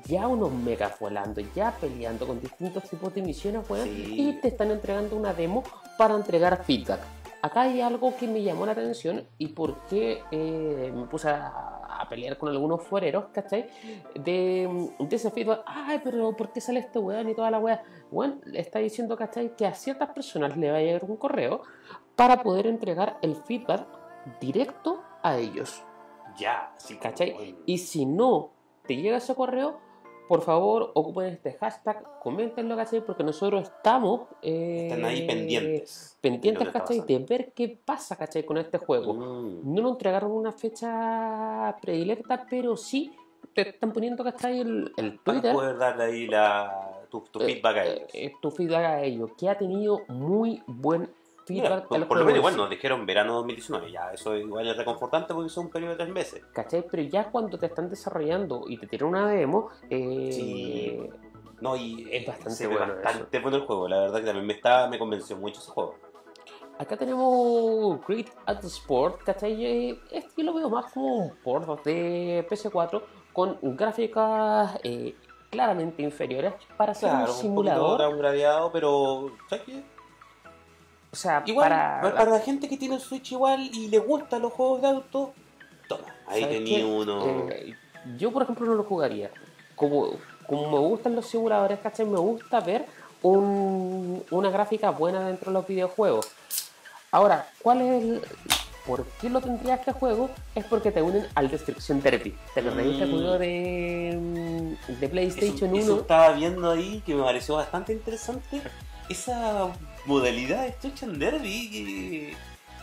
ya unos mechas volando, ya peleando con distintos tipos de misiones, weón, Sí. y te están entregando una demo para entregar feedback. Acá hay algo que me llamó la atención y por qué eh, me puse a, a pelear con algunos foreros, ¿cachai? De, de ese feedback, ay, pero ¿por qué sale este weón y toda la weá? Bueno, le está diciendo, ¿cachai? Que a ciertas personas le va a llegar un correo para poder entregar el feedback directo a ellos. Ya, sí, ¿Cachai? Y si no te llega ese correo, por favor ocupen este hashtag, coméntenlo, ¿cachai? Porque nosotros estamos eh, Están ahí pendientes. pendientes, ¿cachai? De ver qué pasa, ¿cachai? Con este juego. Mm. No nos entregaron una fecha predilecta, pero sí te están poniendo, ¿cachai? El, el Para Twitter. poder darle ahí la, tu, tu eh, feedback a eh, ellos. eh, tu feedback a ellos, que ha tenido muy buen Mira, por, lo menos en igual nos dijeron verano 2019, ya, eso igual es reconfortante porque son un periodo de tres meses. ¿Cachai? Pero ya cuando te están desarrollando y te tiran una demo, eh, Sí. No, y Es bastante bueno bastante bueno el juego, la verdad que también me, está, me convenció mucho ese juego. Acá tenemos Great at the Sport, ¿cachai? Eh, Este yo lo veo más como un port de PS4 con gráficas eh, claramente inferiores para ser Claro, un un poquito simulador. downgradeado, pero ¿sabes qué? O sea, Igual, para, para, la gente que tiene el Switch igual y le gustan los juegos de auto, toma, ahí ¿sabes tenía uno. Eh, yo, por ejemplo, no lo jugaría. Como, como me gustan los simuladores, ¿cachai? Me gusta ver un- una gráfica buena dentro de los videojuegos. Ahora, ¿cuál es el, ¿Por qué lo tendría este juego? Es porque te unen al Destruction Derby. ¿Te de este Mm. juego de, de PlayStation eso, 1? eso estaba viendo ahí que me pareció bastante interesante. Esa modalidad de Destruction Derby.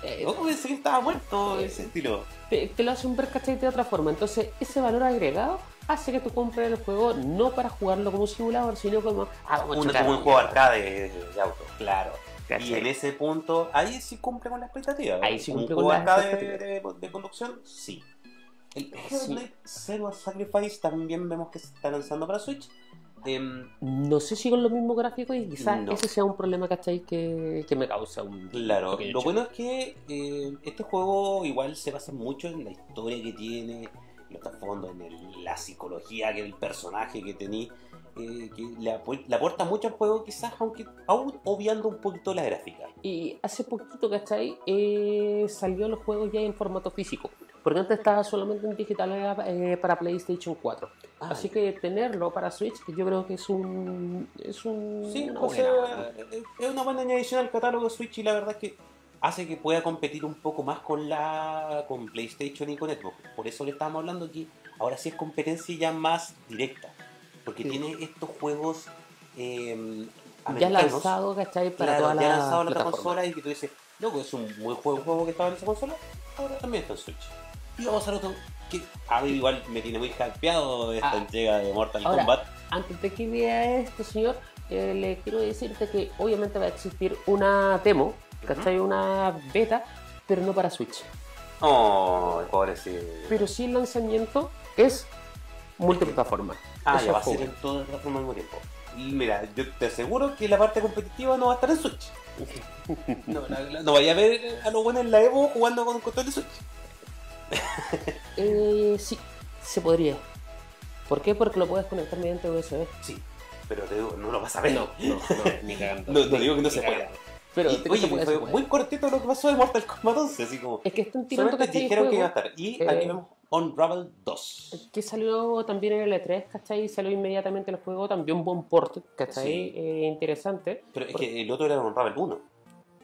Eh, pensé que estaba muerto eh, ese estilo. te, te lo hacen ver ¿cachai? de otra forma. Entonces, ese valor agregado hace que tú compres el juego no para jugarlo como un simulador, sino como. Ah, Un, un juego arcade de, de auto, claro. ¿cachai? Y en ese punto, ahí sí cumple con la expectativa. Ahí sí cumple con la expectativa. de, de conducción, sí. El Sí. Hellblade Zero Sacrifice también vemos que se está lanzando para Switch. Em, No sé si con los mismos gráficos y quizás No. ese sea un problema, ¿cachai? Que, que me causa un. claro, lo bueno es que eh, este juego igual se basa mucho en la historia que tiene, los trasfondos, en el- la psicología que el personaje que tení, eh, que le, apu- le aporta mucho al juego, quizás, aunque aún obviando un poquito la gráfica. Y hace poquito, ¿cachai? Eh, salió los juegos ya en formato físico. Porque antes estaba solamente en digital eh, para PlayStation 4. Ah, Así que tenerlo para Switch, yo creo que es un. Es un. Sí, una o buena. sea, eh, es una buena añadición al catálogo Switch y la verdad es que hace que pueda competir un poco más con la con PlayStation y con Xbox. Por eso le estábamos hablando que ahora sí es competencia ya más directa. Porque Sí. tiene estos juegos eh, ya lanzado, ¿cachai? Para claro, todas ya las lanzado en la otra consola y que tú dices, loco, es un buen juego que estaba en esa consola, ahora también está en Switch. Y vamos al otro que a mí igual me tiene muy hypeado esta Ah. entrega de Mortal Ahora, Kombat. Antes de que vea esto, señor, eh, le quiero decirte que obviamente va a existir una demo, ¿cachai? Una beta, pero no para Switch. Oh, pobre sí. Pero sí el lanzamiento es multiplataforma. Ah, Eso ya va a ser en todas las plataformas al mismo tiempo. Y mira, yo te aseguro que la parte competitiva no va a estar en Switch. No, la- la- no vaya a ver a los buenos en la Evo jugando con control de Switch. Eh, sí, se podría. ¿Por qué? Porque lo puedes conectar mediante USB. Sí, pero te digo, no lo vas a ver. No, no, no, ni cagando. No, no digo que no se pueda. Pero Y, que oye, fue puede. muy cortito lo que pasó de Mortal Kombat 11, así como. Es que están tirando ¿cachai? dijeron que iba a estar. Y Eh, aquí vemos Unravel 2. que salió también en el E3, ¿cachai? Y salió inmediatamente el juego, también un buen port, ¿cachai? Sí. Eh, interesante. Pero es Por- que el otro era Unravel 1.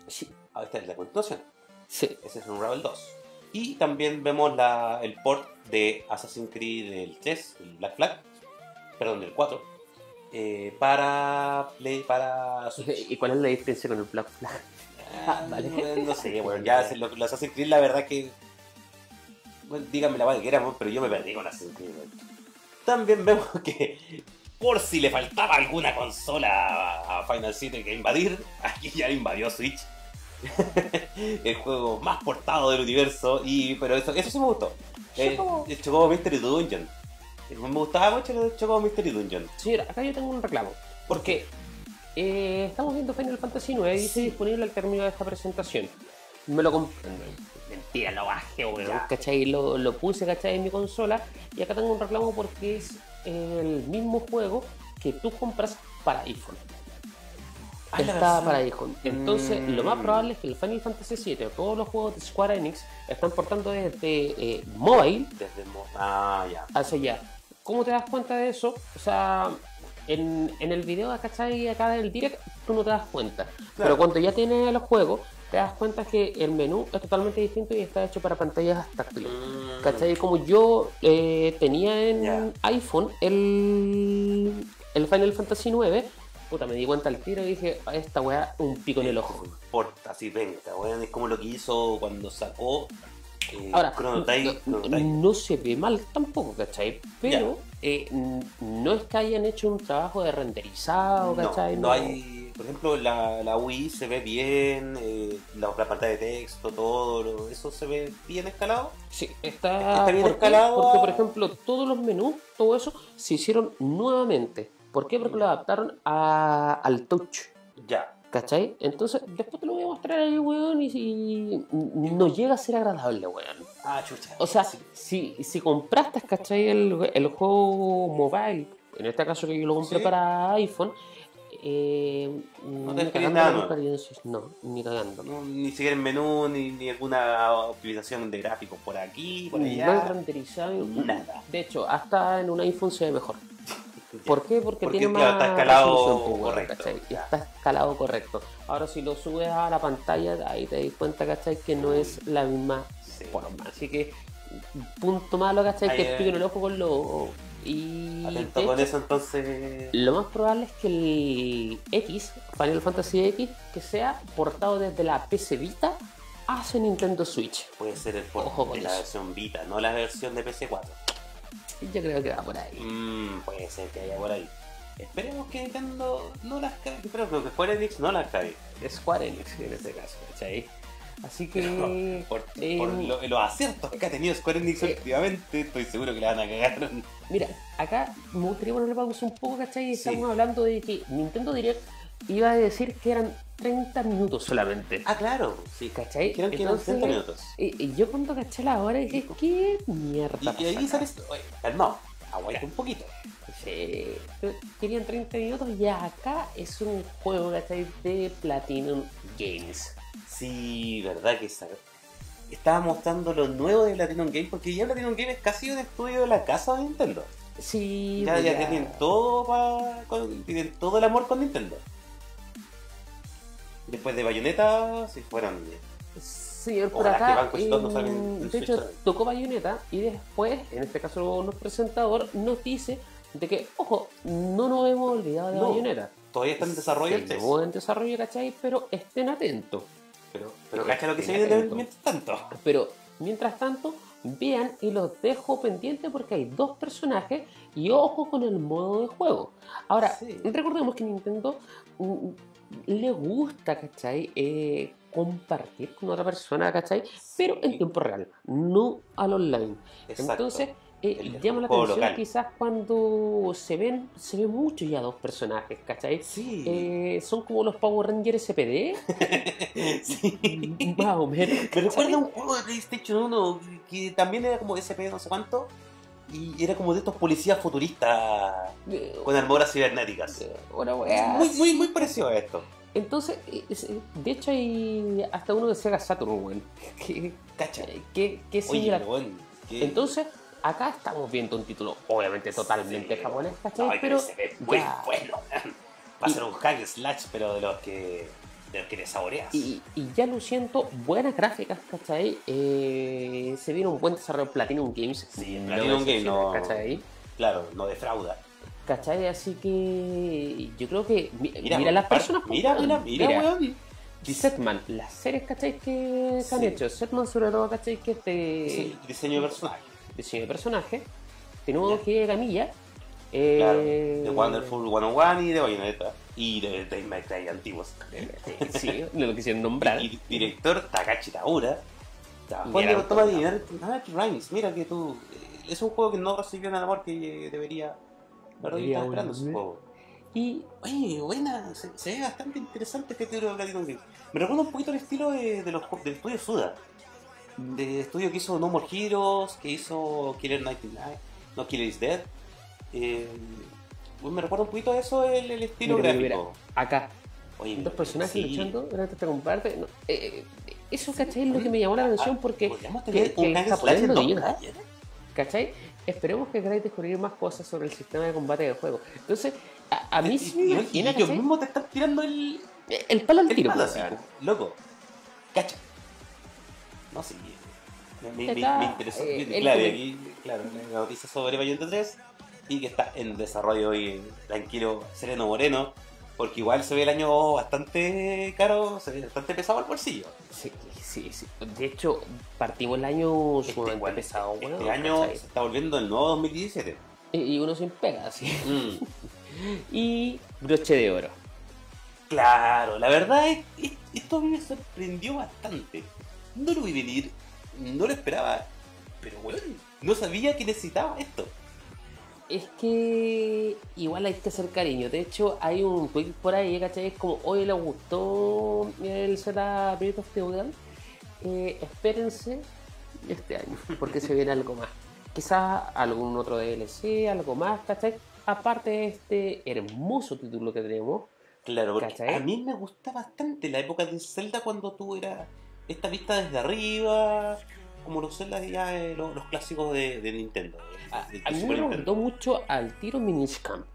Sí, Ah, esta es la continuación. sí. Ese es Unravel 2. Y también vemos la, el port de Assassin's Creed del 3, el Black Flag, perdón, del 4, eh, para, Play, para Switch. ¿Y cuál es la diferencia con el Black Flag? Ah, vale. no, no sé, bueno, ya se- los, los Assassin's Creed, la verdad que. Bueno, díganme la madre que éramos, pero yo me perdí con Assassin's Creed. También vemos que, por si le faltaba alguna consola a a Final 7 que invadir, aquí ya invadió Switch. el juego más portado del universo, y pero eso, eso sí me gustó. Eh, Chocobo. el Chocobo Mystery Dungeon. Eh, Me gustaba mucho el Chocobo Mystery Dungeon. Señora, acá yo tengo un reclamo. Porque eh, estamos viendo Final Fantasy IX y dice Sí. disponible al término de esta presentación. Me lo compré. Mentira, lo bajé, weón. ¿Cachai? Lo, lo puse, ¿cachai? En mi consola. Y acá tengo un reclamo porque es el mismo juego que tú compras para iPhone. Ah, está para iPhone. Entonces, Mm. lo más probable es que el Final Fantasy VII, todos los juegos de Square Enix, están portando desde eh, mobile Desde mo- Ah, ya. hacia allá. ¿Cómo te das cuenta de eso? O sea, en, en el video ¿cachai? acá del direct, tú no te das cuenta. Pero cuando ya tienes los juegos, te das cuenta que el menú es totalmente distinto y está hecho para pantallas táctiles. Mm. ¿Cachai? Como yo eh, tenía en iPhone el, el Final Fantasy IX, puta, me di cuenta al tiro y dije, "A esta weá, un pico en el ojo. importa, así venga, weón. Es como lo que hizo cuando sacó eh, Ahora, no, no se ve mal tampoco, ¿cachai? Pero eh, no es que hayan hecho un trabajo de renderizado, ¿cachai? no, no hay, por ejemplo, la, la Wii se ve bien, eh, la, la pantalla de texto, todo, lo- eso se ve bien escalado. Sí, está, Está bien escalado. Porque, por ejemplo, todos los menús, todo eso, se hicieron nuevamente. ¿Por qué? Porque lo adaptaron a- al touch. Ya. ¿Cachai? Entonces, después te lo voy a mostrar ahí, weón, y, y no llega a ser agradable, weón. Ah, chucha. O sea, Sí. si, si compraste, ¿cachai? El, el juego mobile, en este caso que yo lo compré Sí. para iPhone, eh, No ni te cagando nada. No, ni cagando. No, ni siquiera el menú, ni, ni alguna optimización de gráficos por aquí, por No allá. renderizado. Nada. De hecho, hasta en un iPhone se ve mejor. ¿Por qué? Porque, Porque, tiene claro, más está escalado pues, correcto. Está escalado correcto. Ahora, si lo subes a la pantalla, ahí te das cuenta, ¿cachai? Que no es la misma Sí. forma. Así que, punto malo, ¿cachai? Ahí, que es pico en el ojo con lo. Y. Atento con eso entonces. Lo más probable es que el X, Final Fantasy X, que sea portado desde la PC Vita hacia Nintendo Switch. Puede ser el port Ojo de la eso. versión Vita, no la versión de PC4. Yo creo que va por ahí. Mm, puede ser que haya por ahí. Esperemos que Nintendo no las cague. Pero creo que Square Enix no las cague. Square Enix en este caso, ¿cachai? Así que. Por, eh, por lo- los aciertos que ha tenido Square Enix eh, últimamente, estoy seguro que la van a cagar. Mira, acá me gustaría ponerle pausa un poco, ¿cachai? Sí. Estamos hablando de que Nintendo Direct iba a decir que eran 30 minutos solamente. Ah, claro, sí. ¿Cachai? Dijeron que eran 30 minutos. Y, y yo cuando caché la hora dije, ¿qué mierda? Y, y ahí pasa sale acá? esto. Oye, calmado, aguanta un poquito. Sí, querían 30 minutos y acá es un juego, ¿cachai? De Platinum Games. Sí, verdad que esa- estaba mostrando lo nuevo de Platinum Game, porque ya Platinum Game es casi un estudio de la casa de Nintendo. Sí, Ya, ya tienen todo pa- con- tienen todo el amor con Nintendo. Después de Bayonetta, si fueron por que acá, Banco Stone no em, salga en- en de hecho, también. tocó Bayonetta y después, en este caso, nuestro presentador nos dice de que, ojo, no nos hemos olvidado de No, Bayonetta. todavía está en desarrollo el Sí, 3. no en desarrollo, ¿cachai? Pero estén atentos. Pero, pero cacha lo que se viene mientras tanto. Pero, mientras tanto, vean y los dejo pendientes porque hay dos personajes y ojo con el modo de juego. Ahora, Sí. recordemos que Nintendo mm, le gusta, ¿cachai? Eh, compartir con otra persona, ¿cachai? Pero en tiempo real, no al online. Exacto. Entonces, eh, llama la atención local. quizás cuando se ven, se ven mucho ya dos personajes, ¿cachai? Sí. Eh, son como los Power Rangers SPD, sí. más o menos. Me ¿cachai? recuerda a un juego de PlayStation 1 que también era como SP no sé cuánto. Y era como de estos policías futuristas Eh, con armaduras cibernéticas. Una Muy, muy, muy parecido a esto. Entonces, eh, es- eh, de hecho hay hasta uno de Sega Saturn, weón. Que, Cacha. que, que Oye, similar. pero bueno, que- Entonces, acá estamos viendo un título obviamente totalmente Sí. japonés, ¿cachai? Pero se ve muy ya- bueno. Va a ser un hack slash, pero de los que, de que te saboreas. Y, y ya lo siento, buenas gráficas, ¿cachai? Eh, se viene un buen desarrollo de Platinum Games. Sí, no Platinum Game decepciona, no- ¿cachai? Claro, no defrauda. ¿Cachai? Así que yo creo que. mi- Mira, Mira, las personas. Mira, weón, mira, mira, weón. Setman, las series, ¿cachai? Que se han hecho. Setman, sobre todo, ¿cachai? Que este. Sí, diseño de personaje. diseño de personaje. Tenemos que Camilla. Eh, Claro. De Wonderful 101 y de Bayonetta. Y de May Cry antiguos. Sí, no lo quisieron nombrar. Y director Takashi Taura. Trabajó en toma de Rhymes. Mira que tú. eh, Es un juego que no recibió el amor que debería. La verdad, yo Debería, estaba esperando ese weón. juego. Y Oye, buena. Se, se ve bastante interesante este título de Platinum Games. Me recuerda un poquito el estilo de, de los, del estudio Suda. Del estudio que hizo No More Heroes, que hizo Killer 99. No, Killer is Dead. Eh, me recuerda un poquito a eso el, el estilo mira, gráfico. mira, acá, Oye, dos personajes sí. luchando durante esta combate. No, eh, eso, ¿cachai? Es lo que me llamó la atención porque. Podríamos que- tener que un slash en. ¿cachai? Esperemos que queráis descubrir más cosas sobre el sistema de combate del juego. Entonces, a, a mí sí me imagina, ellos mismos te están tirando el, El palo al el tiro, palo pues, po. loco. Cacha. No sé. Me, me, me- Acá, me interesó. eh, claro, aquí, claro, la noticia sobre Bayonetta 3 y que está en desarrollo y tranquilo, sereno moreno. Porque igual se ve el año bastante caro, se ve bastante pesado al bolsillo. Sí, sí, sí. De hecho, partimos el año Este, sumamente igual, pesado, este weón, año se está volviendo el nuevo 2017. Y uno sin pega, así. Mm. Y broche de oro. Claro, la verdad es es- esto a mí me sorprendió bastante. No lo vi venir, no lo esperaba, pero bueno, no sabía que necesitaba esto. Es que igual hay que hacer cariño. De hecho, hay un tweet por ahí, ¿cachai? Es como, hoy le gustó el Zelda Breath of the Wild. Eh, espérense este año, porque se viene algo más. Quizás algún otro DLC, algo más, ¿cachai? Aparte de este hermoso título que tenemos. Claro, porque ¿Cachai? a mí me gusta bastante la época de Zelda cuando tú eras esta vista desde arriba, como los Zelda ya, eh, los, los clásicos de, de Nintendo. de- A, de a mí me recordó mucho al tiro Minish Camp,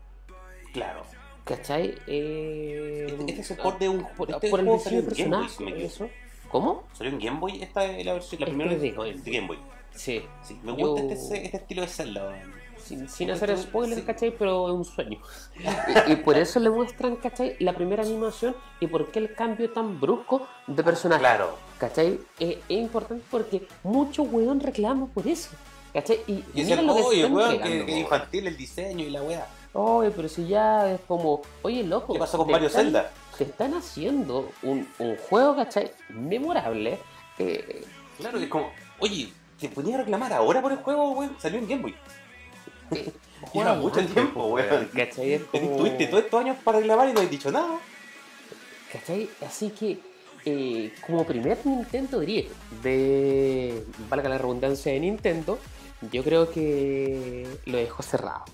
Claro. ¿cachai? Eh, Este, este es el port de un por, este por el juego salió en Game Boy, eso. ¿Cómo? Salió en Game Boy, esta es la versión, la Este primera de Game Boy. Sí. Sí, me Yo- gusta este, este estilo de Zelda. Sin, sin hacer spoilers, Sí. ¿cachai? Pero es un sueño. y, y por eso le muestran, ¿cachai? La primera animación y por qué el cambio tan brusco de personaje. Claro. ¿Cachai? Eh, es importante porque mucho weón reclama por eso. ¿Cachai? Y, Y mira decían, lo que oye, están weón, que, que infantil el diseño y la weá. Oye, pero si ya es como, oye, loco. ¿Qué pasó con Mario están- Zelda? Te están haciendo un, un juego, ¿cachai? Memorable, Eh, Claro, es como, oye, te ponía a reclamar ahora por el juego, weón. Salió en Game Boy. eh, Lleva mucho mucho tiempo, weón. ¿Cachai? Es como- Tuviste todos estos años para reclamar y no has dicho nada. ¿Cachai? Así que, eh, como primer Nintendo direct de, valga la redundancia de Nintendo, yo creo que lo dejó cerrado.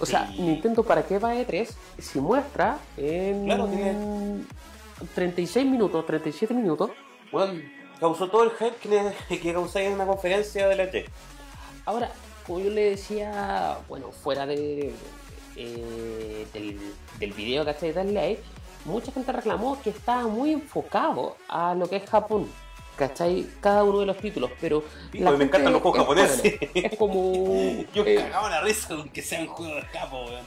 O sea, Sí. Nintendo, ¿para qué va E3 si muestra en Claro, tiene- 36 minutos, 37 minutos? Weón, causó todo el hype que, le, que causáis en una conferencia de la E3. Ahora, como yo le decía, bueno, fuera de, eh, del, del video, ¿cachai? De Live, mucha gente reclamó que estaba muy enfocado a lo que es Japón, ¿cachai? Cada uno de los títulos, pero... Sí, la me encantan los juegos es japoneses. Es como... Yo eh, cagaba la risa con que sean juegos de capo, weón.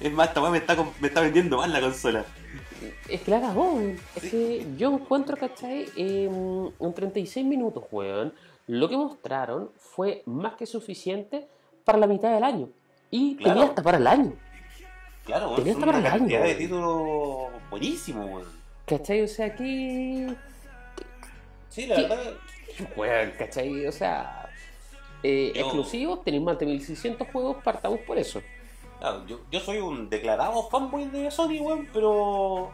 Es más, esta me está, me está vendiendo mal la consola. es que la cagó, weón. Es Sí. que yo encuentro, ¿cachai? En, en 36 minutos, weón, lo que mostraron fue más que suficiente para la mitad del año. Y Claro. tenía hasta para el año. Claro. Tenía hasta para el año, de títulos buenísimos, weón. ¿Cachai? O sea, aquí... Sí, la ¿Qué? verdad. Weón, ¿cachai? O sea, eh, Yo- exclusivos, tenéis más de 1600 juegos, partamos por eso. Claro, yo, yo soy un declarado fanboy de Sony, weón, pero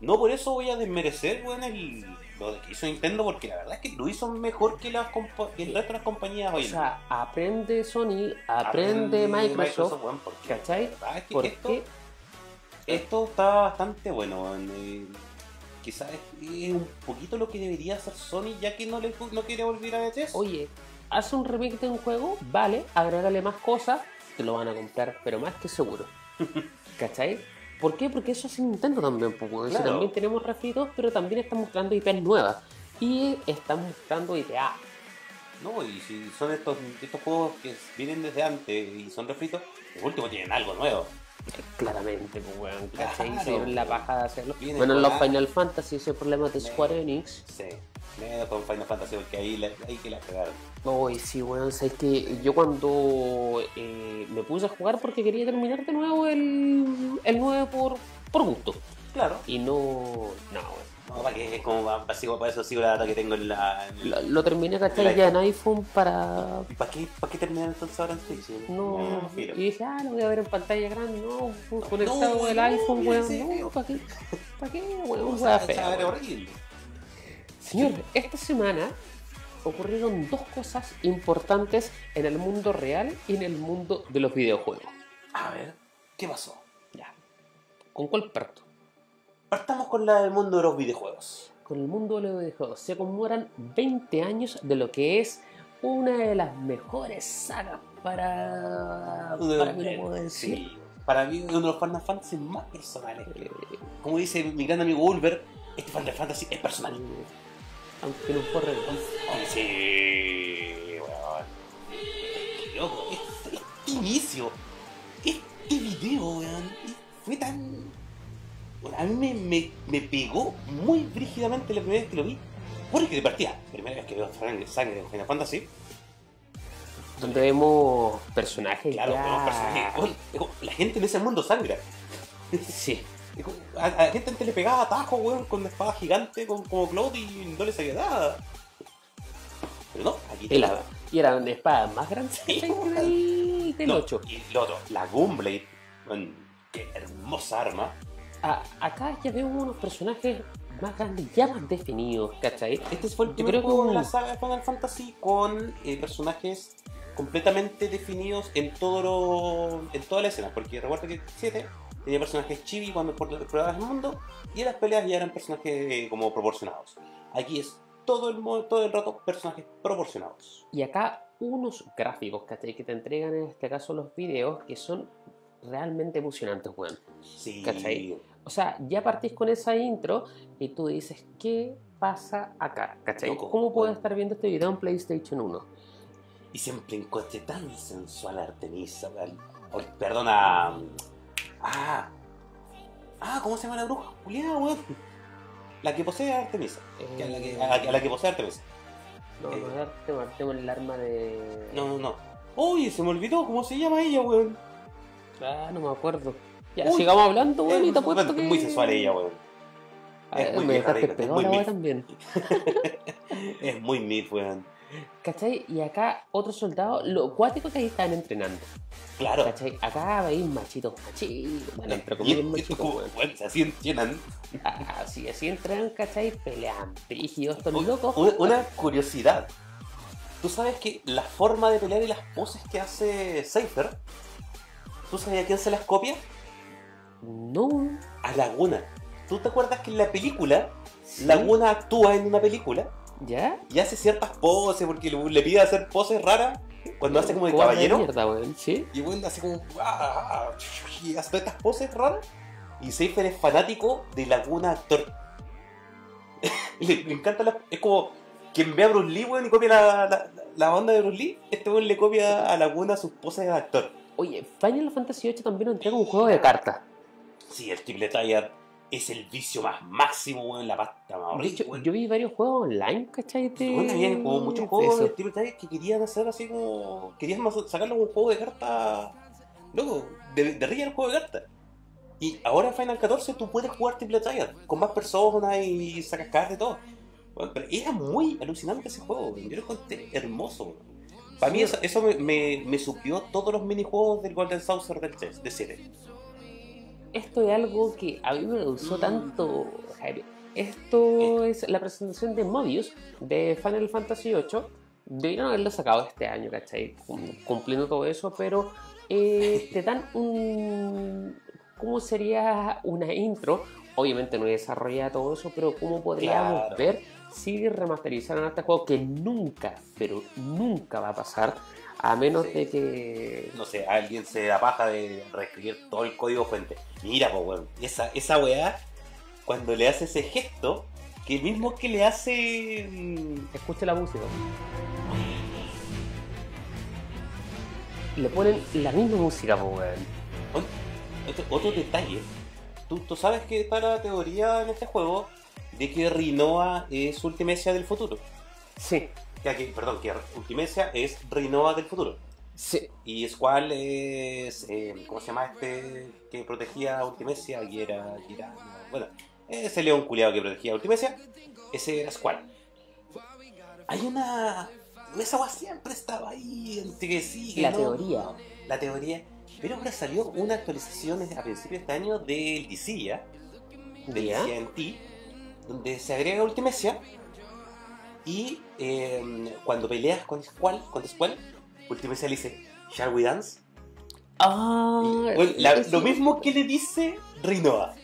no por eso voy a desmerecer, weón, el, lo de que hizo Nintendo, porque la verdad es que lo hizo mejor que, las que el resto de las compañías hoy O sea, aprende Sony, aprende, Microsoft, porque ¿cachai? la verdad es que porque esto, esto está bastante bueno, eh, quizás es, es un poquito lo que debería hacer Sony, ya que no, le, no quiere volver a E3. oye, hace un remake de un juego, vale, agrégale más cosas, te lo van a comprar, pero más que seguro. ¿Cachai? ¿Por qué? Porque eso hace Nintendo también, pues. Si también tenemos refritos, pero también están mostrando IPs nuevas. Y están mostrando IPA. No, y si son estos, estos juegos que vienen desde antes y son refritos, el último tienen algo nuevo. Claramente, pues, weón, ¿cachai? Claro. Se dieron la paja de hacerlo. Bueno, en los Final Fantasy ese problema de Square Enix. Sí, medio con Final Fantasy, porque ahí, la- ahí que la cagaron. Uy, sí, weón, sabes que yo cuando eh, me puse a jugar porque quería terminar de nuevo el, el 9 por, por gusto. Claro. Y no. No, weón. No, para que es como para, para, sigo- para eso sigo la data que tengo en la. en Lo, lo terminé, ¿cachai? Ya en iPhone para. ¿Y para qué, para qué terminar entonces ahora en Switch? No, filo. y dije, ah, lo voy a ver en pantalla grande, no, conectado no, el no, iPhone, weón, no. ¿para qué? ¿Para qué, O weón? sea, fea, weón. horrible. Señor, esta semana ocurrieron dos cosas importantes en el mundo real y en el mundo de los videojuegos. A ver, ¿qué pasó? Ya. ¿Con cuál parto? Partamos con la del mundo de los videojuegos. Con el mundo de los videojuegos. Se conmemoran 20 años de lo que es una de las mejores sagas para... para qué lo puedo decir. Sí, para mí uno de los Final Fantasy más personales. Eh, Como dice mi gran amigo Ulver, este Final Fantasy es personal. Aunque no fue real. Ay, Sí, weón. Qué loco. Este, este inicio, este video, weón, fue tan. bueno, a mí me, me, me pegó muy brígidamente la primera vez que lo vi. Porque de partida, primera vez que veo sangre, sangre en Final Fantasy, Donde vemos personajes claro, ya... vemos personajes, la gente en ese mundo sangra. Sí. A, a la gente antes le pegaba atajos, weón, con la espada gigante, con, como Claude y no le salía nada. Pero no, aquí Y, la- y eran espadas más grandes Sí. del, del No, 8. Y lo otro, la Gunblade, qué hermosa arma. A- acá ya vemos unos personajes más grandes, ya más definidos, ¿cachai? Este fue el Yo primer creo que juego la saga de Final Fantasy con eh, personajes completamente definidos en todo lo, en toda la escena, porque recuerda que 7 tenía personajes chibi cuando explorabas el mundo y en las peleas ya eran personajes eh, como proporcionados. Aquí es todo el, todo el rato personajes proporcionados. Y acá unos gráficos, ¿cachai? Que te entregan en este caso los videos que son realmente emocionantes, weón. Sí, ¿Cachai? O sea, ya partís con esa intro y tú dices, ¿qué pasa acá? ¿Cachai? Loco, ¿Cómo puedo estar viendo este video en PlayStation 1? Y siempre encontré tan sensual a Artemisa. perdona. Ah. Ah, ¿cómo se llama la bruja? Juliana, weón. La que posee a Artemisa. Que a, la que, a, a la que posee Artemisa. No, no, Eh. Artemo, Artemo el arma de... No, no, no. Oye, se me olvidó cómo se llama ella, weón. Ah, no me acuerdo. Ya, Uy. sigamos hablando, weón, y te Es apuesto que... muy sensual ella, weón. Es muy me vieja es muy la mil. también. Es muy mid, weón. ¿Cachai? Y acá otro soldado, lo cuático que ahí estaban entrenando. Claro. ¿Cachai? Acá veis machitos, machitos, bueno, entre comillas machitos, así entrenan. Así, así entrenan, ¿cachai? Pelean, brígidos, estos locos. Una, una curiosidad. ¿Tú sabes que la forma de pelear y las poses que hace Cypher, ¿tú sabes a quién se las copia? No. A Laguna. ¿Tú te acuerdas que en la película, Sí. Laguna actúa en una película ¿Ya? y hace ciertas poses porque le, le pide hacer poses raras cuando hace como de caballero? mierda, weón, ¿sí? Y bueno, hace como. ah, Y hace todas estas poses raras. Y Cypher es fanático de Laguna actor. le, le encanta la. Es como. Quien ve a Bruce Lee, weón, y copia la, la, la onda de Bruce Lee, este weón le copia a Laguna sus poses de actor. Oye, Final Fantasy VIII también entrega un juego de cartas. Sí, el Triple Triad es el vicio más máximo, weón, la pasta más horrible, yo vi varios juegos online, ¿cachai? De... Bueno, había como muchos juegos de Triple Triad que querían hacer así como. Querían más- sacarlo como un juego de cartas. Loco, de, de real juego de cartas. Y ahora en Final 14 tú puedes jugar Triple Triad con más personas y sacas cartas y todo. Bueno, pero era muy alucinante ese juego, yo lo encontré hermoso. Para mí eso, eso me, me, me supió todos los minijuegos del Golden Saucer del 3, de 7. Esto es algo que a mí me gustó tanto. Esto es la presentación de Mobius de Final Fantasy VIII. Debieron haberlo sacado este año, ¿cachai? Cum- Cumpliendo todo eso, pero eh, te dan un... ¿Cómo sería una intro? Obviamente no desarrolla todo eso, pero ¿cómo podríamos Claro. ver si remasterizaran este juego que nunca, pero nunca va a pasar? A menos Sí. de que... no sé, alguien se da paja de reescribir todo el código fuente. Mira, pues, weón, esa, esa weá, cuando le hace ese gesto, que el mismo que le hace. mm, Escuche la música. Le ponen la misma música, po, weón. Otro, otro detalle. ¿Tú, tú sabes que está la teoría en este juego de que Rinoa es Ultimecia del futuro. Sí, Que, que- perdón, que Ultimecia es Rinoa del futuro. sí. Y Squall es. eh, ¿Cómo se llama este que protegía a Ultimecia? Y era. y era- bueno, ese león culiado que protegía a Ultimecia. Ese era Squall. Hay una. Esa agua siempre estaba ahí, entre que sí, que La no. teoría. La teoría. Pero ahora salió una actualización a principios de este año del DC, ¿ya? Del donde se agrega Ultimecia. Y eh, cuando peleas con Squall, con Squall, Ultimecia le dice, ¿Shall we dance? Ah, Bueno, la- sí. lo mismo que le dice Rinoa.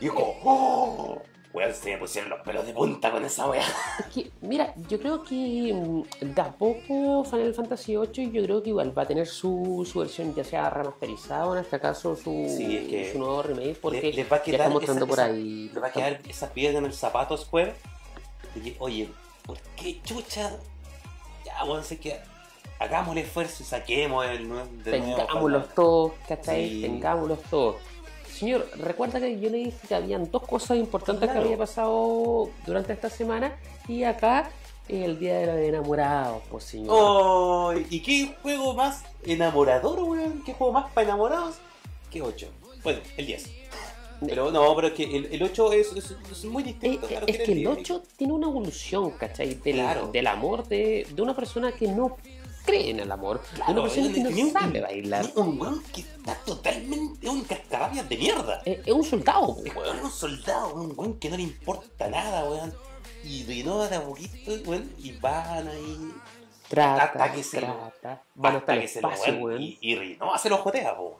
Y es como, ¡oh! Weón, se me pusieron los pelos de punta con esa wea. Es que, mira, yo creo que mm, de a poco Final Fantasy VIII yo creo que igual va a tener su, su versión ya sea remasterizada o en este caso su, Sí, es que su nuevo remake porque Le- les va a ya quedar está mostrando esa- por esa- ahí. Le va a quedar esa piedra en el zapato Square. Y que, oye, ¿por qué chucha? Ya, weón, sé que hagamos el esfuerzo y saquemos el de nuevo Tengámoslos Final- todos, ¿cachai? Sí. Tengámoslos todos. Señor, recuerda que yo le dije que habían dos cosas importantes Claro. que había pasado durante esta semana y acá el día de los enamorados, pues señor. Oh, ¿Y qué juego más enamorador, weón? ¿Qué juego más para enamorados? Que 8. Bueno, el 10. Pero no, pero es que el, el 8 es, es- es muy Eh, distinto. eh, a lo es que el diez. 8 tiene una evolución, ¿cachai? Del, Claro. del amor de, de una persona que no cree en el amor, de Claro, una persona weón, que no tenía un- sabe bailar. Un weón que está totalmente un cascarrabias de mierda. Eh, es un soldado, pues, Es weón. un soldado, un weón que no le importa nada, weón. Y Rinoa de a poquito, weón, y van ahí. Trata, hasta que se trata. Van hasta hasta el que se lo espacio, weón. weón. Y, y se lo jotea, po.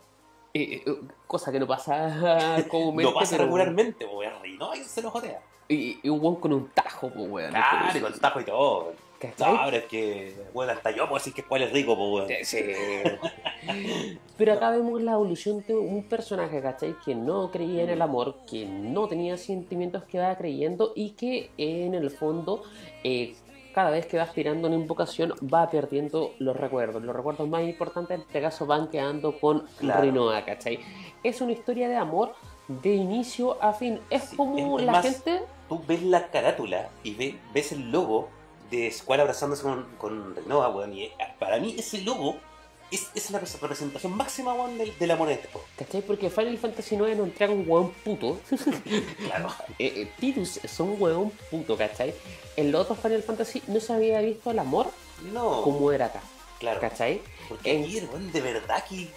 Eh, eh, cosa que no pasa comúnmente. No pasa regularmente, weón. Rinoa se lo jotea. Y, y un weón con un tajo, pues, weón. Claro, y con tajo y todo. ¿Cachai? No, pero es que, weón, hasta yo puedo decir que cuál es rico, po, weón. Sí. Pero acá vemos la evolución de un personaje, ¿cachai? Que no creía en el amor, que no tenía sentimientos que va creyendo y que en el fondo, eh, cada vez que va aspirando a una invocación, va perdiendo los recuerdos. Los recuerdos más importantes en este caso van quedando con Claro. Rinoa, ¿cachai? Es una historia de amor de inicio a fin. Es Sí, como es la más- gente... Tú ves la carátula y ve- ves el logo de Squall abrazándose con, con Rinoa, weón. Y eh, para mí ese logo es, es la representación máxima weón, del, del amor en este juego. ¿Cachai? Porque Final Fantasy IX nos entrega un hueón puto. Claro. eh, eh, Tidus es un hueón puto, ¿cachai? En los otros Final Fantasy no se había visto el amor No, como era acá, claro. ¿cachai? Porque En- aquí el weón de verdad que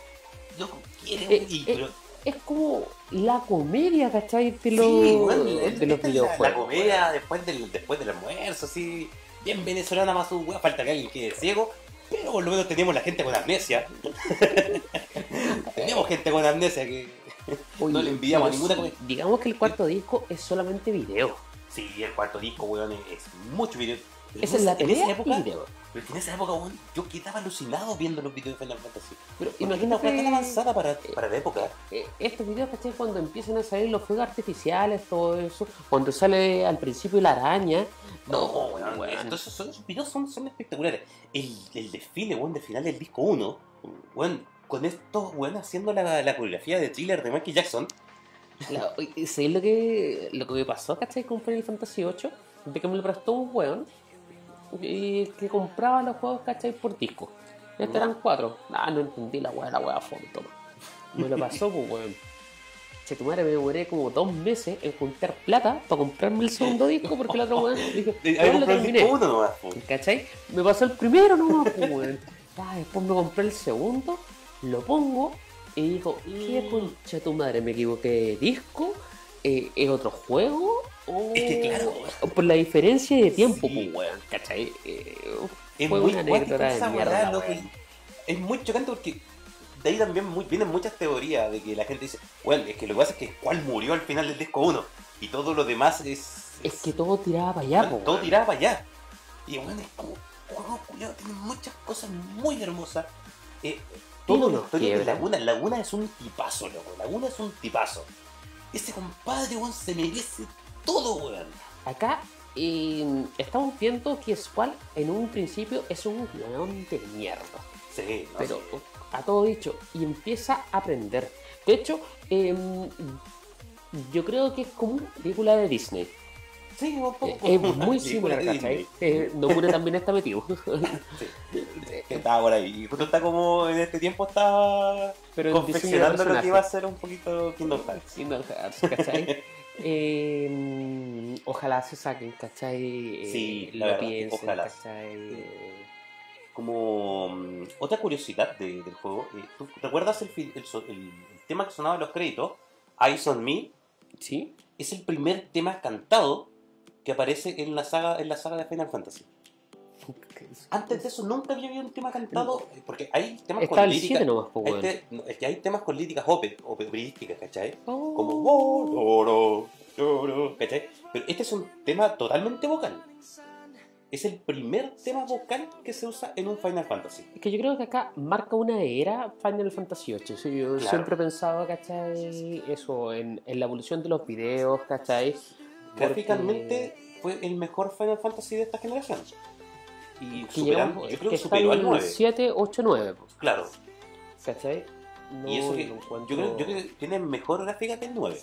loco quiere, Eh, weón, y- eh, pero- Es como la comedia, ¿cachai? De los, Sí, weón, de los la- videojuegos. La, comedia después del, después del almuerzo, así. Bien venezolana más un weón, falta que alguien quede ciego. Pero por lo menos teníamos la gente con amnesia. teníamos gente con amnesia que Oye, no le envidiamos a ninguna sí. Digamos que el cuarto disco es solamente video. Sí, el cuarto disco, weón, es mucho video. Esa es la en esa pelea época, y video. Pero en esa época, weón, yo quedaba alucinado viendo los videos de Final Fantasy. Pero una weá tan imagínate avanzada para, para la época. eh, estos videos, ¿cachai? Cuando empiezan a salir los fuegos artificiales, todo eso. Cuando sale al principio la araña. No, Oh, weón, weón. Entonces, son- esos videos son, son espectaculares. El, el desfile, weón, de final del disco 1, weón, con estos, weón, haciendo la, la coreografía de thriller de Michael Jackson. La- ¿Sabes lo que, lo que me pasó, cachai? Con Final Fantasy VIII. De que me lo prestó un weón. Y que compraba los juegos, cachai? Por disco. Estos Ya. eran cuatro. Ah, no entendí la weá, la weá fome, toma. Me lo pasó, pues weón. Che, tu madre me demoré como dos meses en juntar plata para comprarme el segundo disco porque el otro weón dije, Eh, "Weón, Había lo terminé". 1 nomás, po. ¿Cachai? Me pasó el primero nomás, pues, weón. Ah, después me compré el segundo, lo pongo y dijo, ¿qué concha tu madre? ¿Me equivoqué de disco? Eh, ¿Es otro juego? ¿O- Es que claro. Por la diferencia de tiempo, Sí. pues, weón, ¿cachai? Eh, Es muy una anécdota de mierda, loco, Es muy chocante porque de ahí también muy- vienen muchas teorías de que la gente dice, bueno, es que lo que pasa es que cuál murió al final del disco 1 y todo lo demás es... Es que todo tiraba para allá, todo tiraba para allá. Y bueno, es como, juego culiao, tiene muchas cosas muy hermosas. Eh, todo unos historia de. Laguna, Laguna es un tipazo, loco. Laguna es un tipazo. Ese compadre, weón, se merece todo, weón. Acá eh, estamos viendo que Squall en un principio es un weón de mierda. Sí, no, pero sí. a todo dicho, y empieza a aprender. De hecho, em, yo creo que es como una película de Disney. Sí, un poco. Eh, es muy similar, ¿cachai? Eh, Nomura también está metido. Sí. Estaba por ahí. Y justo está como en este tiempo está Pero confeccionando lo que iba a ser un poquito Kingdom Hearts. Kingdom Hearts, ¿cachai? Em, ojalá se saquen, ¿cachai? Eh, Sí, la lo verdad, piensen, ojalá. ¿cachai? Como mm, otra curiosidad de- del juego, eh, ¿tú recuerdas el, el- el tema que sonaba en los créditos? Eyes on Me ¿Sí? es el primer tema cantado que aparece en la saga en la saga de Final Fantasy. Antes de eso nunca había habido un tema cantado, eh, porque hay temas Está con líricas. 7 nomás, pues, hay weón. te- no, es que hay temas con líricas ope- operísticas, ¿cachai? Oh. Como "Oh, lloro, lloro", ¿cachai? Pero este es un tema totalmente vocal. Es el primer tema vocal que se usa en un Final Fantasy. Es que yo creo que acá marca una era Final Fantasy VIII. Sí, yo Claro. siempre he pensado, ¿cachai? Eso, en, en la evolución de los videos, ¿cachai? Gráficamente fue el mejor Final Fantasy de esta generación. Y Que superando, llegamos, yo creo que que superó al en 9. 7, 8, 9, pues, Claro. ¿cachai? No y eso que lo yo encuentro- creo, yo creo que tiene mejor gráfica que el 9.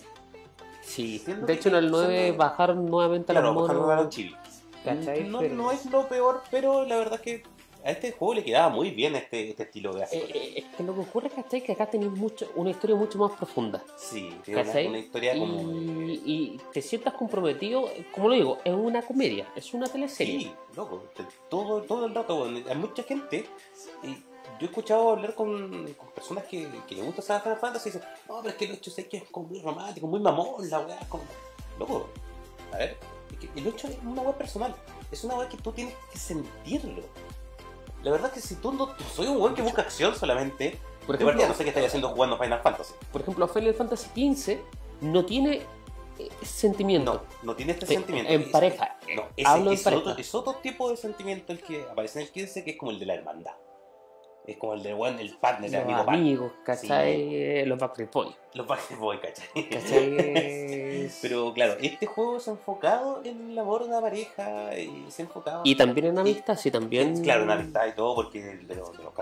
Sí, siendo de hecho en el 9 siendo- bajaron nuevamente a Claro, los bajaron a los chill. ¿cachai? No, Pero- no es lo peor, pero la verdad es que a este juego le quedaba muy bien este, este estilo gráfico. Eh, eh, es que lo que ocurre, ¿cachai? Que acá tenéis mucho, una historia mucho más profunda. sí, una, una historia como... Y, y te sientas comprometido, como lo digo, es una comedia, es una teleserie. Sí, loco, todo, todo el rato, hay mucha gente, y yo he escuchado hablar con, con personas que, que les gusta esa Final Fantasy y dicen, no, pero es que el 8 sé que es como muy romántico, muy mamón, la weá, como, loco, a ver, el 8 es una weá personal, es una weá que tú tienes que sentirlo. La verdad es que si tú no, soy un weón que busca acción solamente, Por de verdad ejemplo, no sé qué estáis haciendo jugando Final Fantasy. por ejemplo, Final Fantasy XV no tiene eh, sentimiento. No, no tiene este Eh, sentimiento. En pareja. No, eh, ese hablo en es, pareja. otro, es otro tipo de sentimiento el que aparece en el 15, que es como el de la hermandad. Es como el de bueno, el partner, el amigo partner. amigos, ¿cachai? Eh, Los Backstreet Boys. Los Backstreet Boys, ¿cachai? ¿cachai? Pero claro, este juego se ha enfocado en el amor de una pareja y se ha enfocado. y también en amistad, sí, también. Claro, en amistad y todo, porque de, de los, de los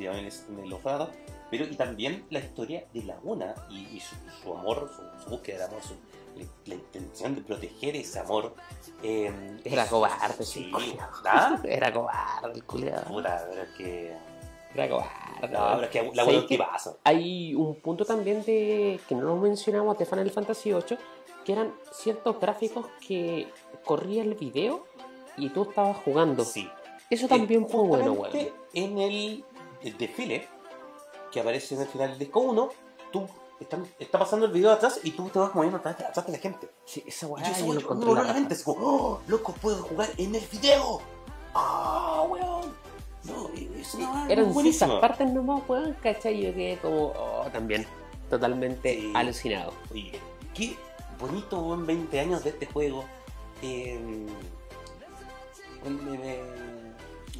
en, en los ratos. Pero y también la historia de Laguna y, y su, su amor, su, su búsqueda de amor, su, la, la intención de proteger ese amor. eh, Era es- cobarde, sí. ¿Ah? Era cobarde, el culiao. Puta, pero es que. No, pero es que la pasa. Hay un punto también de que no lo mencionamos de Final Fantasy VIII, que eran ciertos gráficos que corría el video y tú estabas jugando. Sí. Eso también Eh, fue bueno, weón. En el, el desfile que aparece en el final del disco 1, tú está, está pasando el video atrás y tú te vas moviendo atrás, atrás de la gente. Sí, esa weá yo yo no, la mente, es como, ¡oh! ¡Loco, puedo jugar en el video! ¡Ah, weón! No, Eran buenísima. esas partes nomás, weón, ¿cachai? Yo quedé como, oh, también, totalmente Sí. alucinado. Oye, qué bonito, weón, 20 años de este juego. Eh, me, me-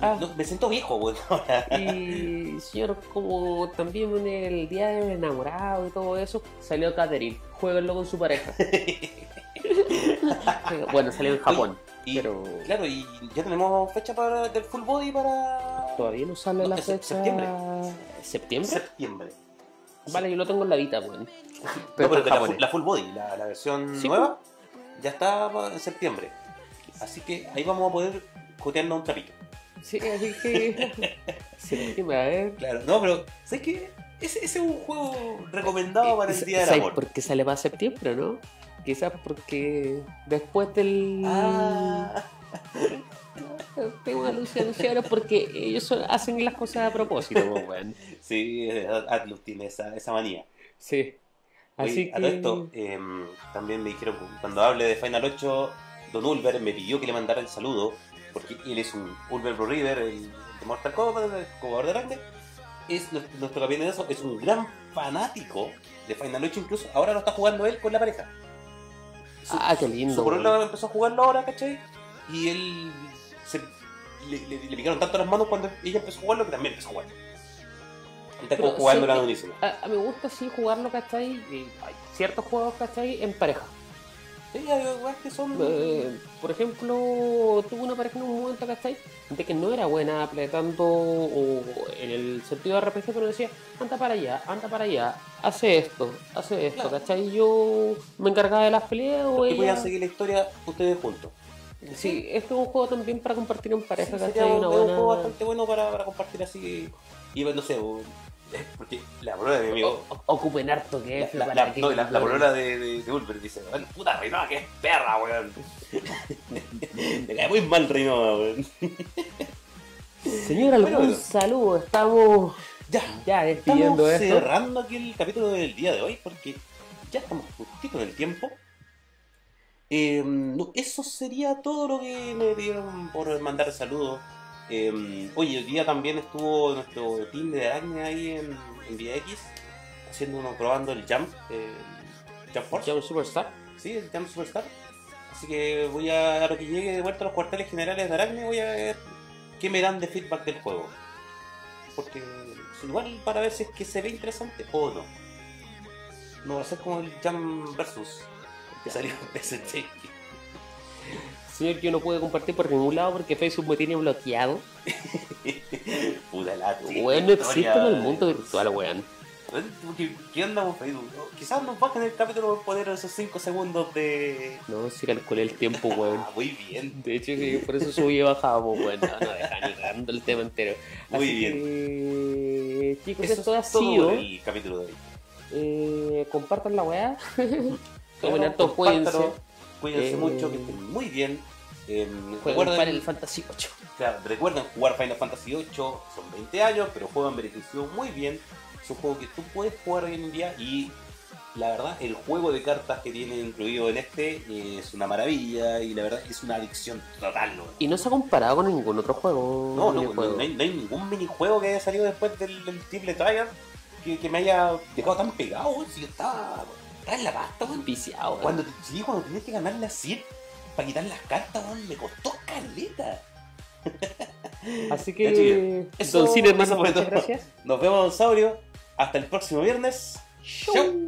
Ah. no, me siento viejo, weón. Y, señor, como también en el día del enamorado y todo eso, salió Catherine. Jueguenlo con su pareja. bueno, salió en Japón, Y, pero Claro, y ya tenemos fecha para del full body para todavía no sale No, la fecha. septiembre. ¿Septiembre? septiembre. Vale, yo lo tengo en la Vita, weón. No, Pero pero en que la, full body, la, la versión Sí, nueva, ya está en septiembre. Así que ahí vamos a poder jotearnos un trapito. Sí, así que. septiembre, a ver. Claro, no, pero ¿sabes qué? Ese, ese es un juego recomendado para el Día del ¿Sabes Amor. por qué sale para septiembre, no? Quizás porque después del. Ah, Tengo alusiones porque ellos son- hacen las cosas a propósito, pues, weón. sí, Atlus tiene esa, esa manía. Sí. Oye, Así a que. todo esto, em, también me dijeron, cuando hable de Final 8, Don Ulver me pidió que le mandara el saludo, porque él es un Ulver Blue River, el de Mortal Kombat, el jugador de grande, es nuestro, nuestro campeón de eso, es un gran fanático de Final 8, incluso ahora lo está jugando él con la pareja. Su, Ah, qué lindo. su polola empezó a jugarlo ahora, ¿cachai? Y él le, le- le picaron tanto las manos cuando ella empezó a jugarlo que también empezó a jugarlo. Está como jugando la durísima. A, a mí me gusta así jugarlo, ¿cachai? Y hay ciertos juegos, ¿cachai? En pareja. Sí, hay que son... Eh, por ejemplo, tuve una pareja en un momento, ¿cachai? De que no era buena apretando o en el sentido de RPG, pero decía, anda para allá, anda para allá, hace esto, hace esto, Claro. ¿cachai? Yo me encargaba de las peleas o Y voy a ella... seguir la historia ustedes juntos. Sí, este es un juego también para compartir en pareja, Sí, es un juego bastante bueno para, para compartir así. Y no sé, porque la polola de mi amigo. O- Ocupen harto que La, es la, la- que- no, la, la polola de, de, de Ulver dice: "Weón, Puta Reinoa, que es perra, weón. Le cae muy mal Reinoa, weón. Señor, algún Bueno, saludo, estamos Ya, ya estamos despidiendo esto. cerrando aquí el capítulo del día de hoy porque ya estamos justito en el tiempo. Eh, no, eso sería todo lo que me pidieron por mandar saludos. Eh, oye, el día también estuvo nuestro team de Aracne ahí en, en Vía X, haciendo uno, probando el Jump, el Jump Force. Jump Superstar. Sí, el Jump Superstar. Así que voy a, a lo que llegue de vuelta a los cuarteles generales de Aracne, voy a ver qué me dan de feedback del juego. Porque igual para ver si es que se ve interesante o no. No va a ser como el Jump Versus que salió en. Señor, yo no puedo compartir por ningún lado porque Facebook me tiene bloqueado. Puta la Weón, no existe en el mundo virtual, weón. ¿Qué, ¿Qué onda con Facebook? Quizás nos bajen el capítulo por poner esos 5 segundos de. No, si calculé el tiempo, weón. Ah, muy bien. De hecho, sí, por eso subí y bajaba, pues, weón. No, no, deja ni cagando el tema entero. Muy bien. que, chicos, Eso esto ha es todo sido. por el capítulo de hoy. Eh, compartan la weá. Tomen harto, cuídense. Cuídense Eh, mucho, que estén muy bien. Eh, recuerden, Final Fantasy 8. claro, recuerden jugar Final Fantasy VIII, son 20 años, pero juegan beneficio muy bien. Es un juego que tú puedes jugar hoy en día y la verdad, el juego de cartas que tiene incluido en este es una maravilla y la verdad es una adicción total. ¿no? Y no se ha comparado con ningún otro juego. No, no, no, hay, no hay ningún minijuego que haya salido después del, del triple Trial que, que me haya dejado tan pegado. Si yo estaba, estaba en la pasta, weón. Viciado, weón. Cuando, sí, cuando tenías que ganar la CIR para quitar las cartas, weón, me costó caleta. Así que, eso- Don Cine, hermano, todo. gracias. Nos vemos, Saurio. Hasta el próximo viernes. Chau.